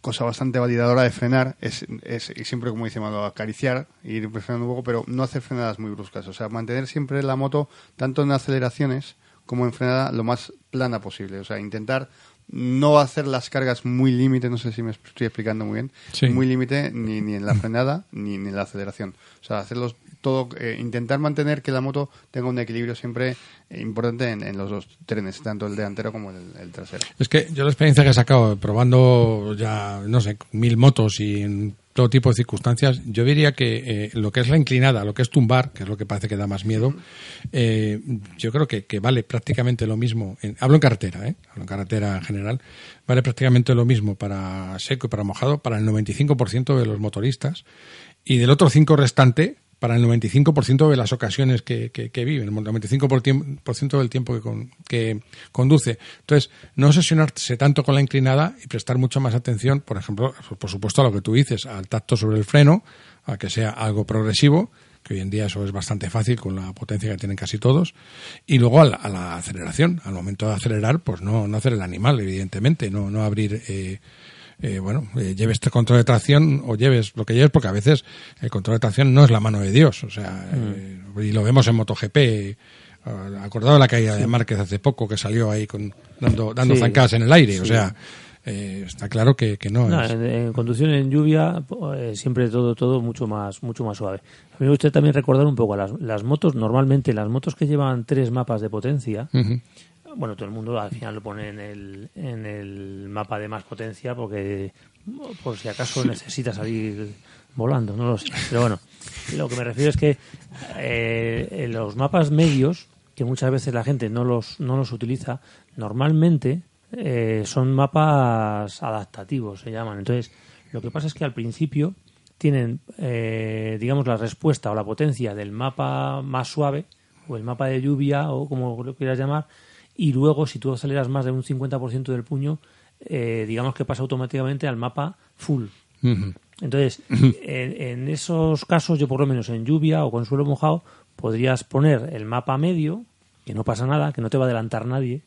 cosa bastante validadora de frenar es, es y siempre como dice Malo, acariciar, ir frenando un poco, pero no hacer frenadas muy bruscas, o sea, mantener siempre la moto tanto en aceleraciones como en frenada lo más plana posible, o sea, intentar no hacer las cargas muy límite, no sé si me estoy explicando muy bien, Sí. muy límite ni, ni en la frenada ni, ni en la aceleración. O sea, hacerlos todo, eh, intentar mantener que la moto tenga un equilibrio siempre importante en, en los dos trenes, tanto el delantero como el, el trasero. Es que yo la experiencia que he sacado probando ya, no sé, mil motos y en todo tipo de circunstancias, yo diría que eh, lo que es la inclinada, lo que es tumbar, que es lo que parece que da más miedo, eh, yo creo que, que vale prácticamente lo mismo. en- hablo en carretera, ¿eh? hablo en carretera en general, vale prácticamente lo mismo para seco y para mojado para el 95% de los motoristas y del otro 5 restante para el 95% de las ocasiones que, que, que viven, el 95% por ciento del tiempo que, con- que conduce. Entonces, no obsesionarse tanto con la inclinada y prestar mucho más atención, por ejemplo, por supuesto a lo que tú dices, al tacto sobre el freno, a que sea algo progresivo, que hoy en día eso es bastante fácil con la potencia que tienen casi todos, y luego a la, a la aceleración. Al momento de acelerar, pues no, no hacer el animal, evidentemente, no, no abrir... Eh, eh, bueno, eh, lleves este control de tracción o lleves lo que lleves, porque a veces el control de tracción no es la mano de Dios. O sea, eh, y lo vemos en MotoGP. eh, acordado de la caída de Márquez hace poco, que salió ahí con, dando, dando Sí. zancadas en el aire. O sea, eh, está claro que, que no, No, es. en, en conducción en lluvia eh, siempre todo todo mucho más mucho más suave. A mí me gustaría también recordar un poco a las, las motos. Normalmente las motos que llevan tres mapas de potencia. Bueno, todo el mundo al final lo pone en el, en el mapa de más potencia porque por si acaso necesita salir volando, no lo sé. Pero bueno, lo que me refiero es que eh, los mapas medios, que muchas veces la gente no los, no los utiliza, normalmente eh, son mapas adaptativos, se llaman. Entonces, lo que pasa es que al principio tienen, eh, digamos, la respuesta o la potencia del mapa más suave, o el mapa de lluvia, o como lo quieras llamar, y luego, si tú aceleras más de un 50% del puño, eh, digamos que pasa automáticamente al mapa full. Entonces, en, en esos casos, yo por lo menos en lluvia o con suelo mojado, podrías poner el mapa medio, que no pasa nada, que no te va a adelantar nadie,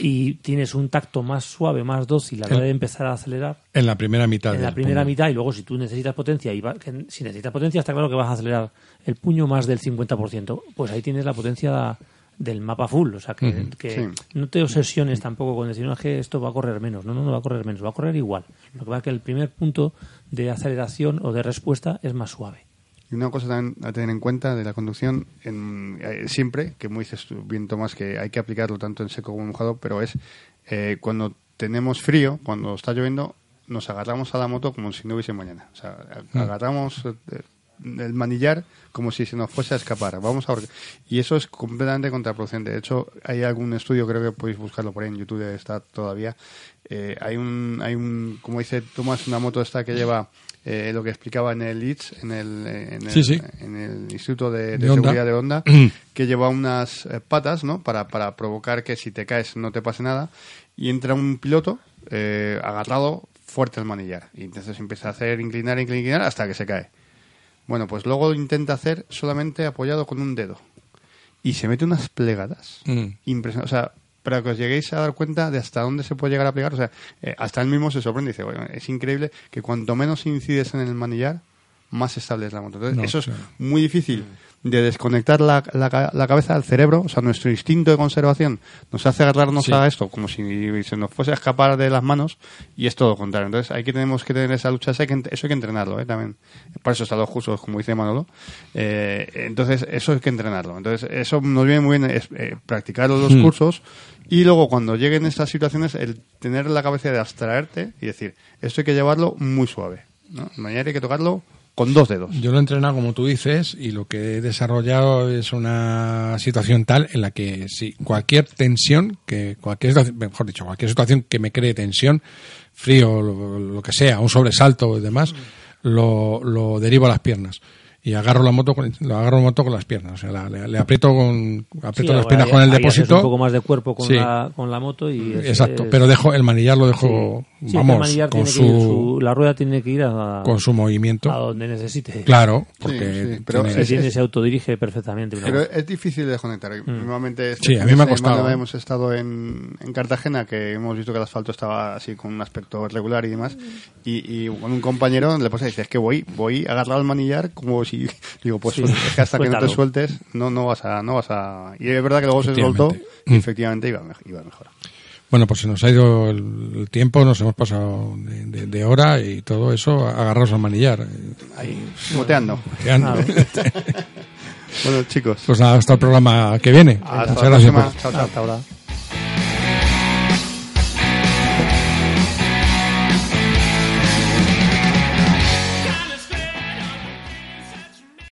y tienes un tacto más suave, más dócil a la hora de empezar a acelerar En la primera mitad. en la primera puño. mitad y luego si tú necesitas potencia y va- que si necesitas potencia está claro que vas a acelerar el puño más del 50%, pues ahí tienes la potencia del mapa full, o sea que, que sí. no te obsesiones tampoco con decir no es que esto va a correr menos, no, no, no va a correr menos, va a correr igual. Lo que pasa es que el primer punto de aceleración o de respuesta es más suave. Y una cosa también a tener en cuenta de la conducción, en- eh, siempre, que muy dices bien Tomás, que hay que aplicarlo tanto en seco como en mojado, pero es eh, cuando tenemos frío, cuando está lloviendo, nos agarramos a la moto como si no hubiese mañana. O sea, a- agarramos eh, el manillar como si se nos fuese a escapar. Vamos a. Y eso es completamente contraproducente. De hecho, hay algún estudio, creo que podéis buscarlo por ahí en YouTube, está todavía. Eh, hay un, hay un, como dice Tomás, una moto esta que lleva eh, lo que explicaba en el ITS, en el, en el, Sí, sí. en el Instituto de, de. Seguridad de Honda, que lleva unas eh, patas, ¿no? Para, para provocar que si te caes no te pase nada. Y entra un piloto eh, agarrado fuerte al manillar. Y entonces empieza a hacer inclinar, inclinar, inclinar hasta que se cae. Bueno, pues luego lo intenta hacer solamente apoyado con un dedo. Y se mete unas plegadas. Mm. Impresionante. O sea, para que os lleguéis a dar cuenta de hasta dónde se puede llegar a plegar. O sea, eh, hasta él mismo se sorprende y dice, bueno, es increíble que cuanto menos incides en el manillar, más estable es la moto. Entonces, No, eso es muy difícil de desconectar la, la, la cabeza del cerebro. O sea, nuestro instinto de conservación nos hace agarrarnos Sí. a esto como si se nos fuese a escapar de las manos y es todo lo contrario. Entonces, hay que tenemos que tener esa lucha. Eso hay que, eso hay que entrenarlo, ¿eh? También. Para eso están los cursos, como dice Manolo. Eh, entonces, eso hay que entrenarlo. Entonces, eso nos viene muy bien es, eh, practicar los Hmm. cursos y luego cuando lleguen estas situaciones, el tener la cabeza de abstraerte y decir, esto hay que llevarlo muy suave. ¿no? Manillar hay que tocarlo con dos dedos. Yo lo he entrenado como tú dices y lo que he desarrollado es una situación tal en la que si cualquier tensión, que cualquier mejor dicho, cualquier situación que me cree tensión, frío, lo, lo que sea, un sobresalto y demás, lo, lo derivo a las piernas. Y agarro la moto con, lo agarro la moto con las piernas, o sea, la- le, le aprieto con aprieto Sí, las piernas con el depósito. un poco más de cuerpo con, Sí. la, con la moto y es- Exacto, es- pero dejo el manillar lo dejo Sí, el vamos manillar con su, su- la rueda tiene que ir a, con su movimiento. a donde necesite. Claro, porque sí, pero tiene- Se, es- tiene- se autodirige perfectamente. Pero es difícil de desconectar. Normalmente este Sí, a mí me ha costado. Hemos estado en, en Cartagena, que hemos visto que el asfalto estaba así con un aspecto regular y demás. Y, y con un compañero le puse, dice, es que voy, voy agarrado al manillar como si... Digo, pues Sí, es que hasta que no te sueltes, no, no vas a... No vas a y es verdad que luego se soltó y efectivamente iba, iba mejor. Bueno, pues se nos ha ido el, tiempo, nos hemos pasado de, de- de hora y todo eso agarrados al manillar. Ahí, moteando. Que han- Ah, Bueno, chicos. Pues nada, hasta el programa que viene. Hasta la próxima. Chao, chao. Hasta ahora.